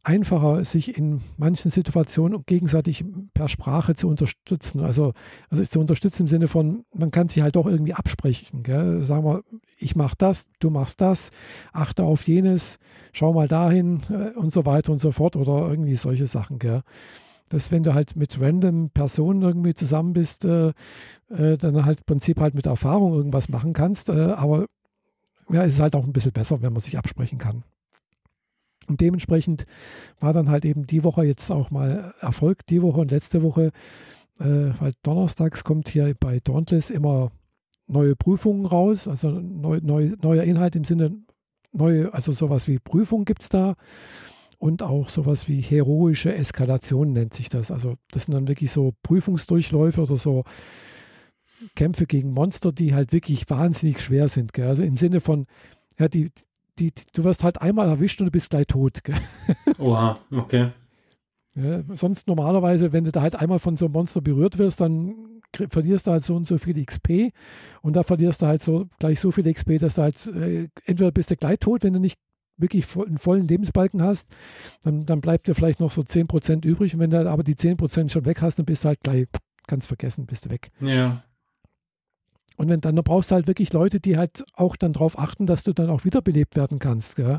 einfacher, sich in manchen Situationen gegenseitig per Sprache zu unterstützen. Also, also zu unterstützen im Sinne von, man kann sich halt doch irgendwie absprechen. Gell? Sagen wir, ich mache das, du machst das, achte auf jenes, schau mal dahin äh, und so weiter und so fort oder irgendwie solche Sachen. Gell? Dass wenn du halt mit random Personen irgendwie zusammen bist, äh, äh, dann halt im Prinzip halt mit Erfahrung irgendwas machen kannst. Äh, aber ja, es ist halt auch ein bisschen besser, wenn man sich absprechen kann. Und dementsprechend war dann halt eben die Woche jetzt auch mal Erfolg, die Woche und letzte Woche, äh, weil donnerstags kommt hier bei Dauntless immer neue Prüfungen raus, also neu, neu, neuer Inhalt im Sinne, neue, also sowas wie Prüfung gibt es da und auch sowas wie heroische Eskalation nennt sich das. Also das sind dann wirklich so Prüfungsdurchläufe oder so Kämpfe gegen Monster, die halt wirklich wahnsinnig schwer sind. Gell? Also im Sinne von, ja, die, die, du wirst halt einmal erwischt und du bist gleich tot. Gell? Oha, okay. Ja, sonst normalerweise, wenn du da halt einmal von so einem Monster berührt wirst, dann verlierst du halt so und so viel XP und da verlierst du halt so gleich so viel XP, dass du halt äh, entweder bist du gleich tot, wenn du nicht wirklich einen vollen Lebensbalken hast, dann, dann bleibt dir vielleicht noch so 10% übrig und wenn du aber die 10% schon weg hast, dann bist du halt gleich ganz vergessen, bist du weg. Ja. Und wenn, dann brauchst du halt wirklich Leute, die halt auch dann darauf achten, dass du dann auch wiederbelebt werden kannst. Äh,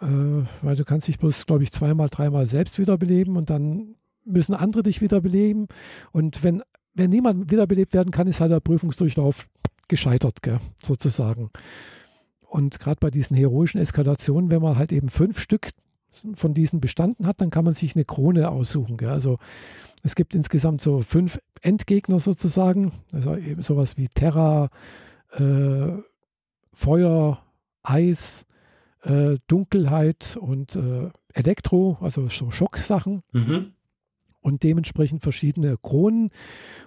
weil du kannst dich bloß, glaube ich, zweimal, dreimal selbst wiederbeleben und dann müssen andere dich wiederbeleben. Und wenn, wenn niemand wiederbelebt werden kann, ist halt der Prüfungsdurchlauf gescheitert, gell? sozusagen. Und gerade bei diesen heroischen Eskalationen, wenn man halt eben fünf Stück von diesen bestanden hat, dann kann man sich eine Krone aussuchen. Gell? Also es gibt insgesamt so fünf Endgegner sozusagen, also eben sowas wie Terra, äh, Feuer, Eis, äh, Dunkelheit und äh, Elektro, also so Schocksachen. Mhm. Und dementsprechend verschiedene Kronen.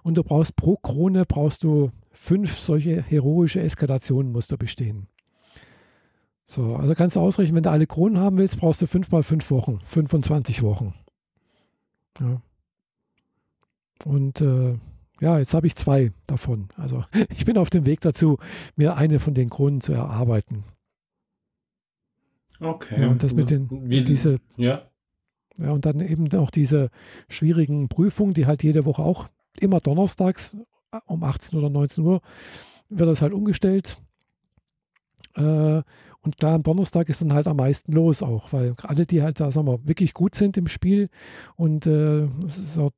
Und du brauchst pro Krone brauchst du fünf solche heroische Eskalationen musst du bestehen. So, also kannst du ausrechnen, wenn du alle Kronen haben willst, brauchst du fünf mal fünf Wochen, 25 Wochen. Ja. Und äh, ja, jetzt habe ich zwei davon. Also ich bin auf dem Weg dazu, mir eine von den Kronen zu erarbeiten. Okay. Ja, und das mit den Wie, diese ja. ja und dann eben auch diese schwierigen Prüfungen, die halt jede Woche auch immer donnerstags um 18 oder 19 Uhr wird das halt umgestellt. Äh, und da am Donnerstag ist dann halt am meisten los auch, weil alle, die halt da, sagen wir, wirklich gut sind im Spiel und äh, so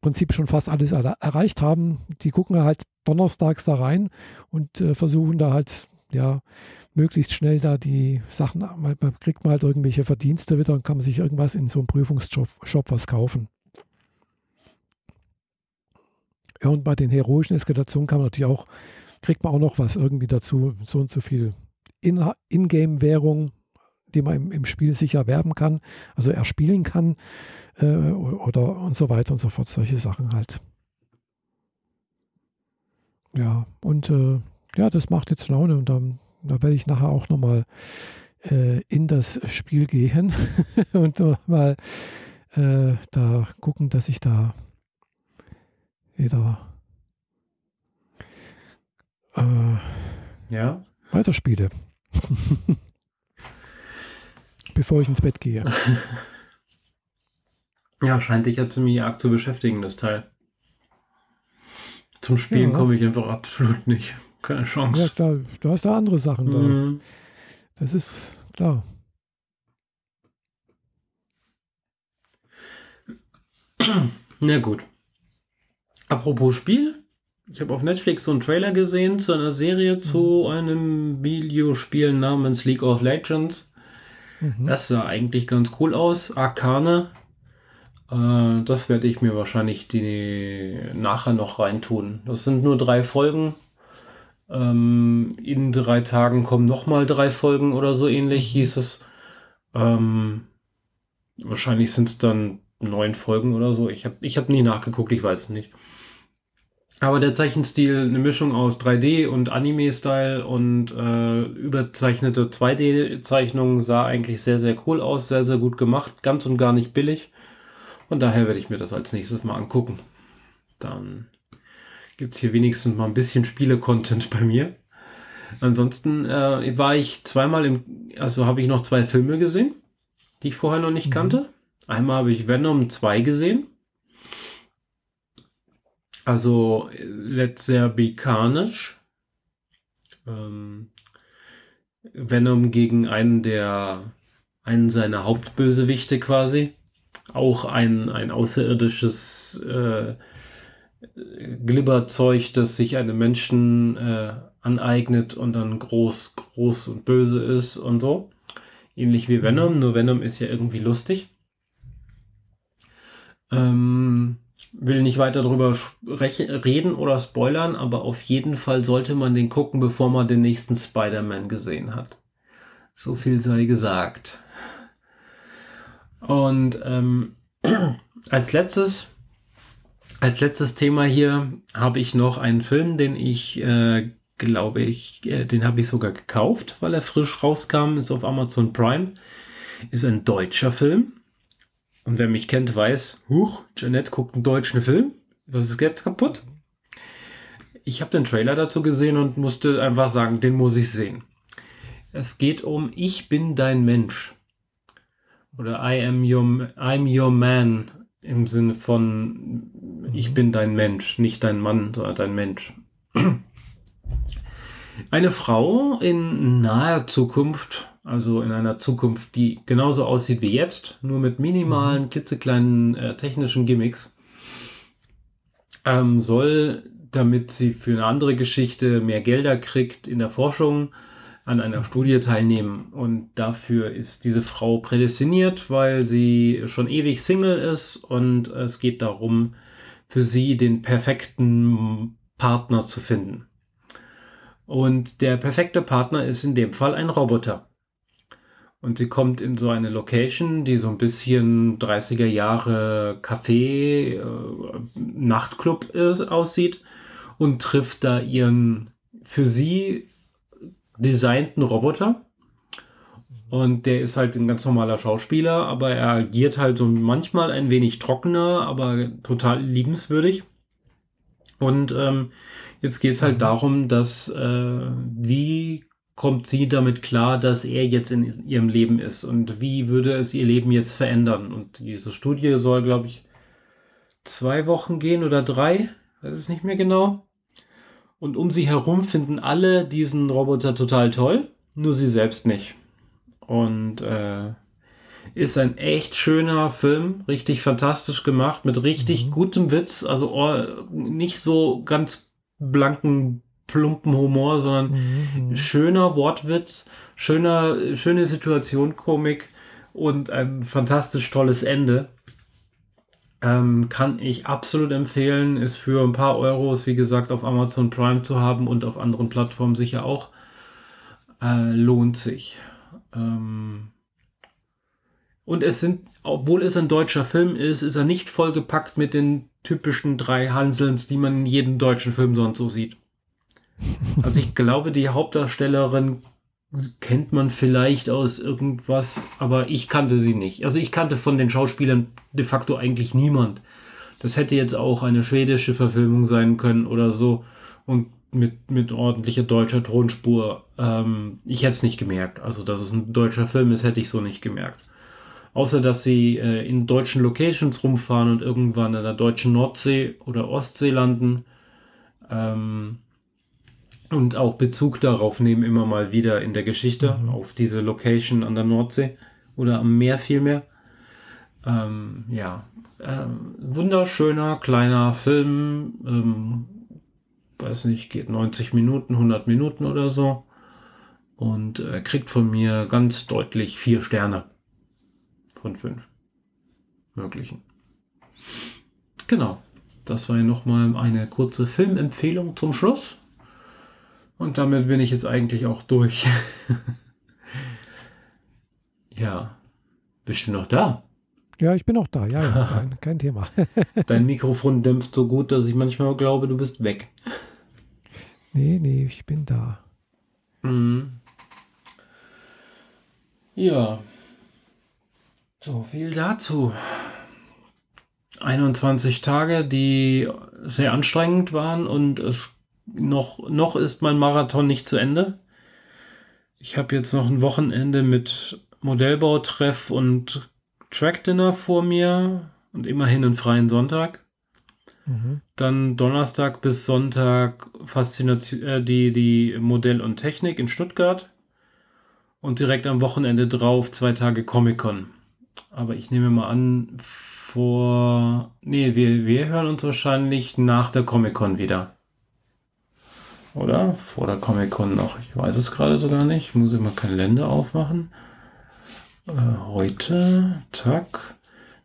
Prinzip schon fast alles erreicht haben, die gucken halt donnerstags da rein und äh, versuchen da halt, ja, möglichst schnell da die Sachen, man, man kriegt mal halt irgendwelche Verdienste wieder und kann man sich irgendwas in so einem Prüfungsshop Shop was kaufen. Ja, und bei den heroischen Eskalationen kann man natürlich auch, kriegt man auch noch was irgendwie dazu, so und so viel In-Game-Währung, die man im, im, Spiel sicher erwerben kann, also erspielen kann äh, oder und so weiter und so fort, solche Sachen halt. Ja, und äh, ja, das macht jetzt Laune und dann, da werde ich nachher auch nochmal äh, in das Spiel gehen und mal äh, da gucken, dass ich da wieder äh, ja. Weiterspiele. Bevor ich ins Bett gehe. Ja, scheint dich ja ziemlich arg zu beschäftigen, das Teil. Zum Spielen ja. komme ich einfach absolut nicht. Keine Chance. Ja, klar, du hast da andere Sachen mhm. da. Das ist klar. Na gut. Apropos Spiel. Ich habe auf Netflix so einen Trailer gesehen zu einer Serie zu mhm. einem Videospiel namens League of Legends. Mhm. Das sah eigentlich ganz cool aus. Arcane äh, das werde ich mir wahrscheinlich die nachher noch reintun. Das sind nur drei Folgen. Ähm, in drei Tagen kommen nochmal drei Folgen oder so ähnlich, hieß es. Ähm, wahrscheinlich sind es dann neun Folgen oder so. Ich habe ich hab nie nachgeguckt, ich weiß es nicht. Aber der Zeichenstil, eine Mischung aus 3D und Anime-Style und äh, überzeichnete 2D-Zeichnungen sah eigentlich sehr, sehr cool aus, sehr, sehr gut gemacht, ganz und gar nicht billig. Und daher werde ich mir das als nächstes mal angucken. Dann gibt es hier wenigstens mal ein bisschen Spiele-Content bei mir. Ansonsten äh, war ich zweimal im, also habe ich noch zwei Filme gesehen, die ich vorher noch nicht mhm. kannte. Einmal habe ich Venom 2 gesehen also Let's There Be. Ähm, Venom gegen einen der einen seiner Hauptbösewichte quasi. Auch ein, ein außerirdisches äh, Glibberzeug, das sich einem Menschen äh, aneignet und dann groß, groß und böse ist und so. Ähnlich wie Venom, nur Venom ist ja irgendwie lustig. Ähm, will nicht weiter darüber reden oder spoilern, aber auf jeden Fall sollte man den gucken, bevor man den nächsten Spider-Man gesehen hat. So viel sei gesagt. Und ähm, als letztes, als letztes Thema hier habe ich noch einen Film, den ich äh, glaube ich, äh, den habe ich sogar gekauft, weil er frisch rauskam, ist auf Amazon Prime. Ist ein deutscher Film und wer mich kennt, weiß, huch, Jeanette guckt einen deutschen Film. Was ist jetzt kaputt? Ich habe den Trailer dazu gesehen und musste einfach sagen, den muss ich sehen. Es geht um Ich bin dein Mensch. Oder I am your, I'm your man im Sinne von Ich bin dein Mensch, nicht dein Mann, sondern dein Mensch. Eine Frau in naher Zukunft also in einer Zukunft, die genauso aussieht wie jetzt, nur mit minimalen, mhm. klitzekleinen äh, technischen Gimmicks, ähm, soll, damit sie für eine andere Geschichte mehr Gelder kriegt in der Forschung, an einer Studie teilnehmen. Und dafür ist diese Frau prädestiniert, weil sie schon ewig Single ist und es geht darum, für sie den perfekten Partner zu finden. Und der perfekte Partner ist in dem Fall ein Roboter. Und sie kommt in so eine Location, die so ein bisschen 30er Jahre Café, äh, Nachtclub ist, aussieht und trifft da ihren für sie designten Roboter. Und der ist halt ein ganz normaler Schauspieler, aber er agiert halt so manchmal ein wenig trockener, aber total liebenswürdig. Und ähm, jetzt geht es halt darum, dass äh, wie kommt sie damit klar, dass er jetzt in ihrem Leben ist und wie würde es ihr Leben jetzt verändern? Und diese Studie soll, glaube ich, zwei Wochen gehen oder drei, weiß es nicht mehr genau. Und um sie herum finden alle diesen Roboter total toll, nur sie selbst nicht. Und äh, ist ein echt schöner Film, richtig fantastisch gemacht, mit richtig mhm. gutem Witz, also oh, nicht so ganz blanken plumpen Humor, sondern mhm. schöner Wortwitz, schöner, schöne Situation, Komik und ein fantastisch tolles Ende. Ähm, kann ich absolut empfehlen, ist für ein paar Euros, wie gesagt, auf Amazon Prime zu haben und auf anderen Plattformen sicher auch. Äh, lohnt sich. Ähm, und es sind, obwohl es ein deutscher Film ist, ist er nicht vollgepackt mit den typischen drei Hanselns, die man in jedem deutschen Film sonst so sieht. Also ich glaube, die Hauptdarstellerin kennt man vielleicht aus irgendwas, aber ich kannte sie nicht. Also ich kannte von den Schauspielern de facto eigentlich niemand. Das hätte jetzt auch eine schwedische Verfilmung sein können oder so und mit, mit ordentlicher deutscher Tonspur. Ähm, ich hätte es nicht gemerkt. Also, dass es ein deutscher Film ist, hätte ich so nicht gemerkt. Außer, dass sie äh, in deutschen Locations rumfahren und irgendwann in der deutschen Nordsee oder Ostsee landen. Ähm, und auch Bezug darauf nehmen immer mal wieder in der Geschichte, mhm. auf diese Location an der Nordsee oder am Meer vielmehr. Ähm, ja, ähm, wunderschöner kleiner Film, ähm, weiß nicht, geht 90 Minuten, 100 Minuten oder so und äh, kriegt von mir ganz deutlich vier Sterne von fünf möglichen. Genau, das war ja nochmal eine kurze Filmempfehlung zum Schluss. Und damit bin ich jetzt eigentlich auch durch. ja. Bist du noch da? Ja, ich bin auch da, ja, ja kein, kein Thema. Dein Mikrofon dämpft so gut, dass ich manchmal glaube, du bist weg. Nee, nee, ich bin da. Mhm. Ja. So viel dazu. 21 Tage, die sehr anstrengend waren und es noch, noch ist mein Marathon nicht zu Ende. Ich habe jetzt noch ein Wochenende mit Modellbautreff und Track-Dinner vor mir und immerhin einen freien Sonntag. Mhm. Dann Donnerstag bis Sonntag Faszination, äh, die, die Modell und Technik in Stuttgart. Und direkt am Wochenende drauf zwei Tage Comic-Con. Aber ich nehme mal an, vor. Nee, wir, wir hören uns wahrscheinlich nach der Comic-Con wieder. Oder? Vor der Comic-Con noch. Ich weiß es gerade sogar nicht. Ich muss immer Kalender aufmachen. Äh, heute, zack,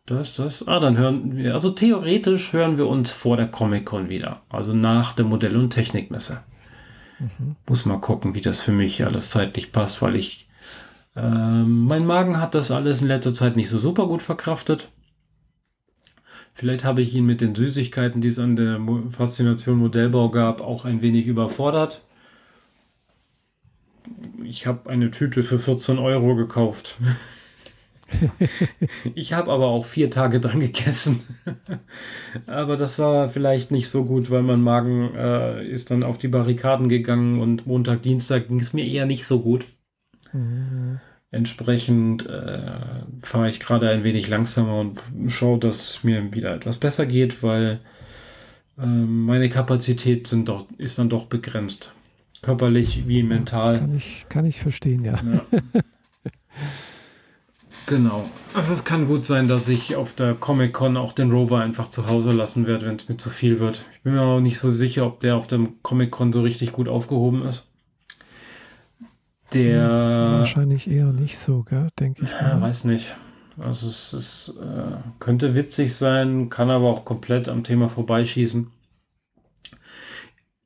das, das. Ah, dann hören wir, also theoretisch hören wir uns vor der Comic-Con wieder. Also nach der Modell- und Technikmesse. Mhm. Muss mal gucken, wie das für mich alles zeitlich passt, weil ich, äh, mein Magen hat das alles in letzter Zeit nicht so super gut verkraftet. Vielleicht habe ich ihn mit den Süßigkeiten, die es an der Faszination Modellbau gab, auch ein wenig überfordert ich habe eine Tüte für 14 Euro gekauft. ich habe aber auch vier Tage dran gegessen. aber das war vielleicht nicht so gut, weil mein Magen äh, ist dann auf die Barrikaden gegangen und Montag, Dienstag ging es mir eher nicht so gut. Mhm. Entsprechend äh, fahre ich gerade ein wenig langsamer und schaue, dass mir wieder etwas besser geht, weil äh, meine Kapazität sind doch, ist dann doch begrenzt körperlich wie mental. Kann ich, kann ich verstehen, ja. ja. genau. Also es kann gut sein, dass ich auf der Comic-Con auch den Rover einfach zu Hause lassen werde, wenn es mir zu viel wird. Ich bin mir auch nicht so sicher, ob der auf dem Comic-Con so richtig gut aufgehoben ist. Der. Wahrscheinlich eher nicht so, denke ich. Ja, weiß nicht. Also es, es äh, könnte witzig sein, kann aber auch komplett am Thema vorbeischießen.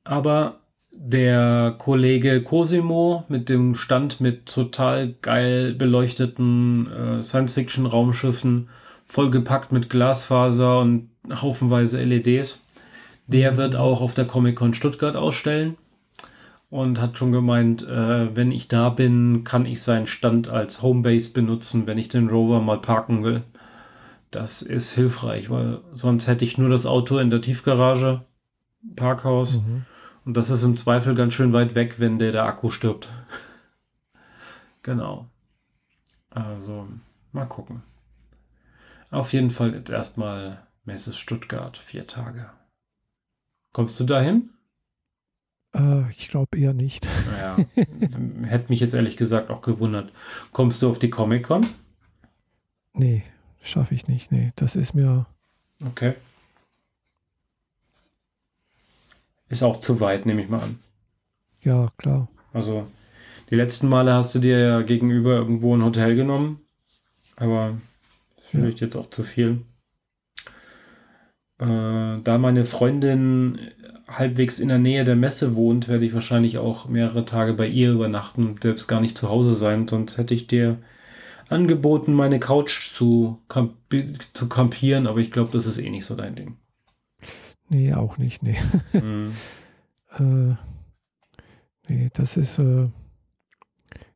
Aber der Kollege Cosimo mit dem Stand mit total geil beleuchteten äh, Science-Fiction-Raumschiffen, vollgepackt mit Glasfaser und haufenweise LEDs. Der wird auch auf der Comic-Con Stuttgart ausstellen und hat schon gemeint, äh, wenn ich da bin, kann ich seinen Stand als Homebase benutzen, wenn ich den Rover mal parken will. Das ist hilfreich, weil sonst hätte ich nur das Auto in der Tiefgarage, Parkhaus. Mhm und das ist im Zweifel ganz schön weit weg, wenn der, der Akku stirbt. genau. Also, mal gucken. Auf jeden Fall jetzt erstmal Messe Stuttgart, vier Tage. Kommst du dahin? Äh, ich glaube eher nicht. Naja, hätte mich jetzt ehrlich gesagt auch gewundert. Kommst du auf die Comic-Con? Nee, schaffe ich nicht. Nee, das ist mir. Okay. Ist auch zu weit, nehme ich mal an. Ja, klar. Also, die letzten Male hast du dir ja gegenüber irgendwo ein Hotel genommen. Aber vielleicht ja. jetzt auch zu viel. Äh, da meine Freundin halbwegs in der Nähe der Messe wohnt, werde ich wahrscheinlich auch mehrere Tage bei ihr übernachten und selbst gar nicht zu Hause sein. Sonst hätte ich dir angeboten, meine Couch zu, kamp zu kampieren, aber ich glaube, das ist eh nicht so dein Ding. Nee, auch nicht, nee. Mhm. äh, nee, das ist, äh,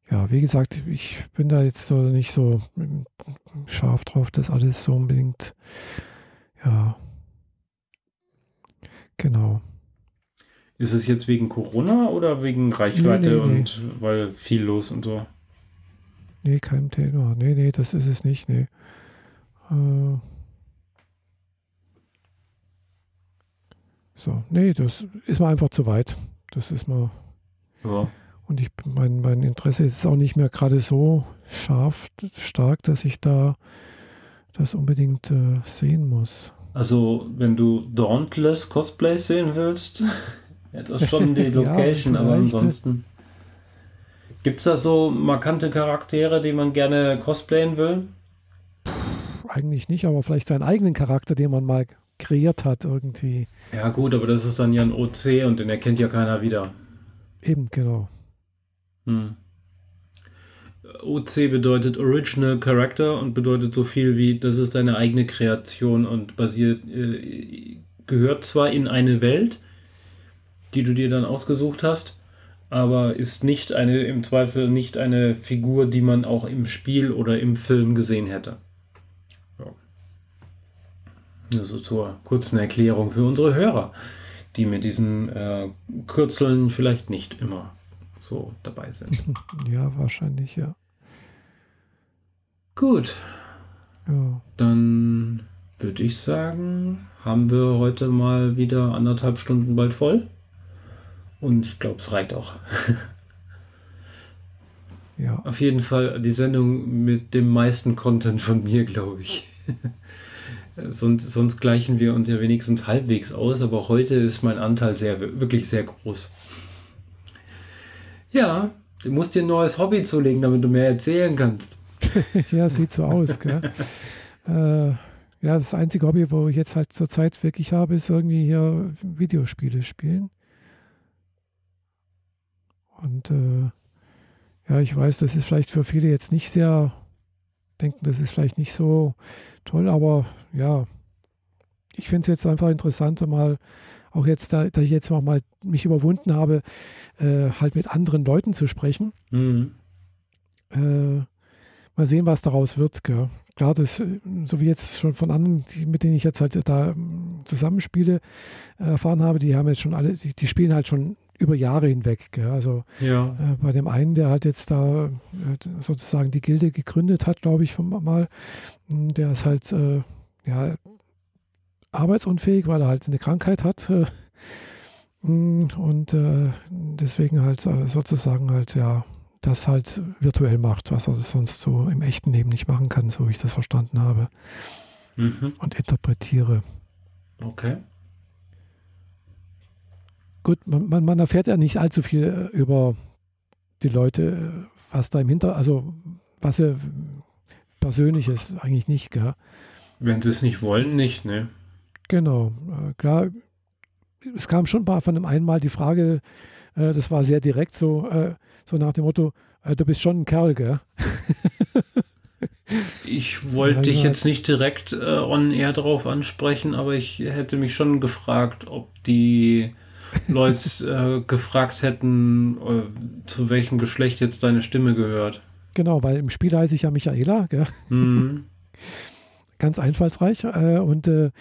ja, wie gesagt, ich bin da jetzt so nicht so scharf drauf, dass alles so unbedingt, ja, genau. Ist es jetzt wegen Corona oder wegen Reichweite nee, nee, und nee. weil viel los und so? Nee, kein Thema. Nee, nee, das ist es nicht, nee. Äh, So, nee, das ist mir einfach zu weit. Das ist mal. Ja. Und ich, mein, mein Interesse ist auch nicht mehr gerade so scharf, stark, dass ich da das unbedingt äh, sehen muss. Also, wenn du Dauntless Cosplay sehen willst, ja, das ist schon die Location, ja, aber ansonsten. Gibt es da so markante Charaktere, die man gerne cosplayen will? Eigentlich nicht, aber vielleicht seinen eigenen Charakter, den man mal kreiert hat irgendwie. Ja gut, aber das ist dann ja ein OC und den erkennt ja keiner wieder. Eben, genau. Hm. OC bedeutet Original Character und bedeutet so viel wie, das ist deine eigene Kreation und basiert, äh, gehört zwar in eine Welt, die du dir dann ausgesucht hast, aber ist nicht eine, im Zweifel nicht eine Figur, die man auch im Spiel oder im Film gesehen hätte. Ja. Also zur kurzen Erklärung für unsere Hörer, die mit diesen äh, Kürzeln vielleicht nicht immer so dabei sind. Ja, wahrscheinlich, ja. Gut. Ja. Dann würde ich sagen, haben wir heute mal wieder anderthalb Stunden bald voll. Und ich glaube, es reicht auch. ja. Auf jeden Fall die Sendung mit dem meisten Content von mir, glaube ich. sonst, sonst gleichen wir uns ja wenigstens halbwegs aus, aber heute ist mein Anteil sehr, wirklich sehr groß. Ja, du musst dir ein neues Hobby zulegen, damit du mehr erzählen kannst. ja, sieht so aus, gell? äh, ja, das einzige Hobby, wo ich jetzt halt zurzeit wirklich habe, ist irgendwie hier Videospiele spielen. Und äh, ja, ich weiß, das ist vielleicht für viele jetzt nicht sehr, denken, das ist vielleicht nicht so toll, aber ja, ich finde es jetzt einfach interessant, mal auch jetzt, da, da ich jetzt noch mal mich überwunden habe, äh, halt mit anderen Leuten zu sprechen. Mhm. Äh, mal sehen, was daraus wird. Gell? Klar, das, so wie jetzt schon von anderen, die, mit denen ich jetzt halt da zusammenspiele, äh, erfahren habe, die haben jetzt schon alle, die, die spielen halt schon über Jahre hinweg. Gell? Also ja. äh, bei dem einen, der halt jetzt da äh, sozusagen die Gilde gegründet hat, glaube ich, von mal, der ist halt äh, ja arbeitsunfähig, weil er halt eine Krankheit hat. Äh, und äh, deswegen halt äh, sozusagen halt ja das halt virtuell macht, was er sonst so im echten Leben nicht machen kann, so wie ich das verstanden habe mhm. und interpretiere. Okay. Gut, man, man, erfährt ja nicht allzu viel äh, über die Leute, was da im Hinter, also was er persönlich ist, eigentlich nicht, gell? Wenn sie es nicht wollen, nicht, ne? Genau, äh, klar. Es kam schon mal von dem einen Mal die Frage, äh, das war sehr direkt so, äh, so nach dem Motto, äh, du bist schon ein Kerl, gell? ich wollte dich jetzt nicht direkt äh, on air drauf ansprechen, aber ich hätte mich schon gefragt, ob die Leute äh, gefragt hätten, äh, zu welchem Geschlecht jetzt deine Stimme gehört. Genau, weil im Spiel heiße ich ja Michaela, gell? Mhm. Ganz einfallsreich. Äh, und äh,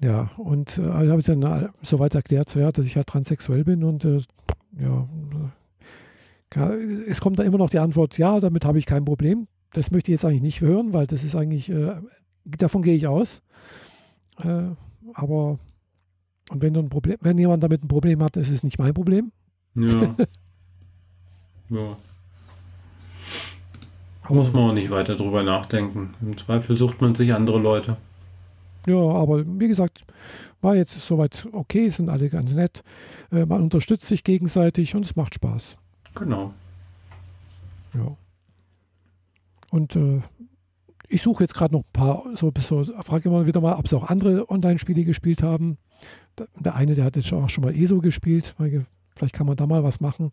ja, und äh, habe ich dann äh, soweit erklärt, ja, dass ich halt transsexuell bin und ja, es kommt da immer noch die Antwort, ja, damit habe ich kein Problem. Das möchte ich jetzt eigentlich nicht hören, weil das ist eigentlich, davon gehe ich aus. aber und wenn, du ein Problem, wenn jemand damit ein Problem hat, ist es nicht mein Problem. Ja. ja. Muss man auch nicht weiter drüber nachdenken. Im Zweifel sucht man sich andere Leute. Ja, aber wie gesagt, war jetzt soweit okay, sind alle ganz nett. Äh, man unterstützt sich gegenseitig und es macht Spaß. Genau. Ja. Und äh, ich suche jetzt gerade noch ein paar, so, so frage immer wieder mal, ob sie auch andere Online-Spiele gespielt haben. Der eine, der hat jetzt auch schon mal ESO gespielt. Vielleicht kann man da mal was machen,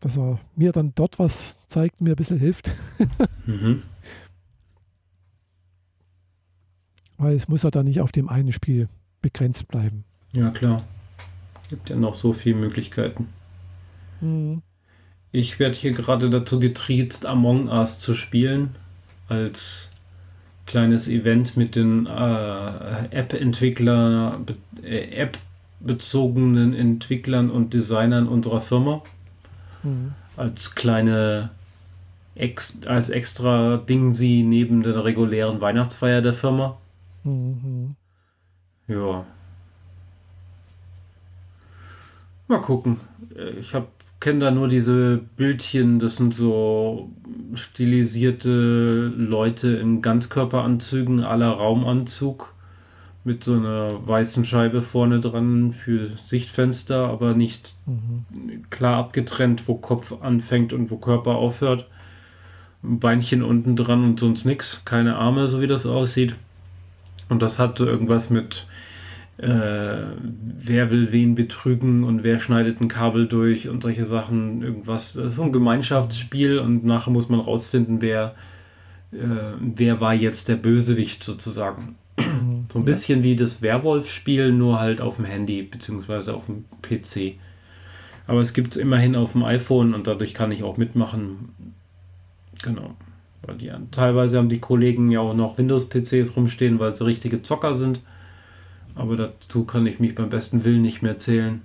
dass er mir dann dort was zeigt, mir ein bisschen hilft. mhm. Weil es muss ja dann nicht auf dem einen Spiel begrenzt bleiben. Ja, klar. Gibt ja noch so viele Möglichkeiten. Mhm. Ich werde hier gerade dazu getriezt, Among Us zu spielen. Als kleines Event mit den äh, App-Entwickler, äh, App-bezogenen Entwicklern und Designern unserer Firma. Mhm. Als kleine ex, als extra Ding sie neben der regulären Weihnachtsfeier der Firma. Mhm. Ja. Mal gucken. Ich habe kenne da nur diese Bildchen, das sind so stilisierte Leute in Ganzkörperanzügen aller Raumanzug mit so einer weißen Scheibe vorne dran für Sichtfenster, aber nicht mhm. klar abgetrennt, wo Kopf anfängt und wo Körper aufhört. Ein Beinchen unten dran und sonst nichts, keine Arme, so wie das aussieht. Und das hatte irgendwas mit äh, wer will wen betrügen und wer schneidet ein Kabel durch und solche Sachen, irgendwas. Das ist so ein Gemeinschaftsspiel und nachher muss man rausfinden, wer, äh, wer war jetzt der Bösewicht sozusagen. So ein bisschen wie das Werwolf-Spiel, nur halt auf dem Handy beziehungsweise auf dem PC. Aber es gibt es immerhin auf dem iPhone und dadurch kann ich auch mitmachen. Genau. Weil die, teilweise haben die Kollegen ja auch noch Windows-PCs rumstehen, weil sie richtige Zocker sind. Aber dazu kann ich mich beim besten Willen nicht mehr zählen.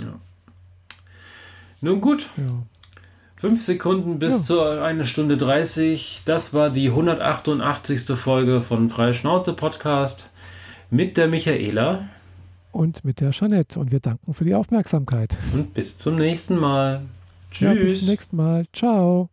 Ja. Nun gut. Ja. Fünf Sekunden bis ja. zu eine Stunde 30. Das war die 188. Folge von Freie Schnauze Podcast mit der Michaela. Und mit der Jeanette. Und wir danken für die Aufmerksamkeit. Und bis zum nächsten Mal. Tschüss. Ja, bis zum nächsten Mal. Ciao.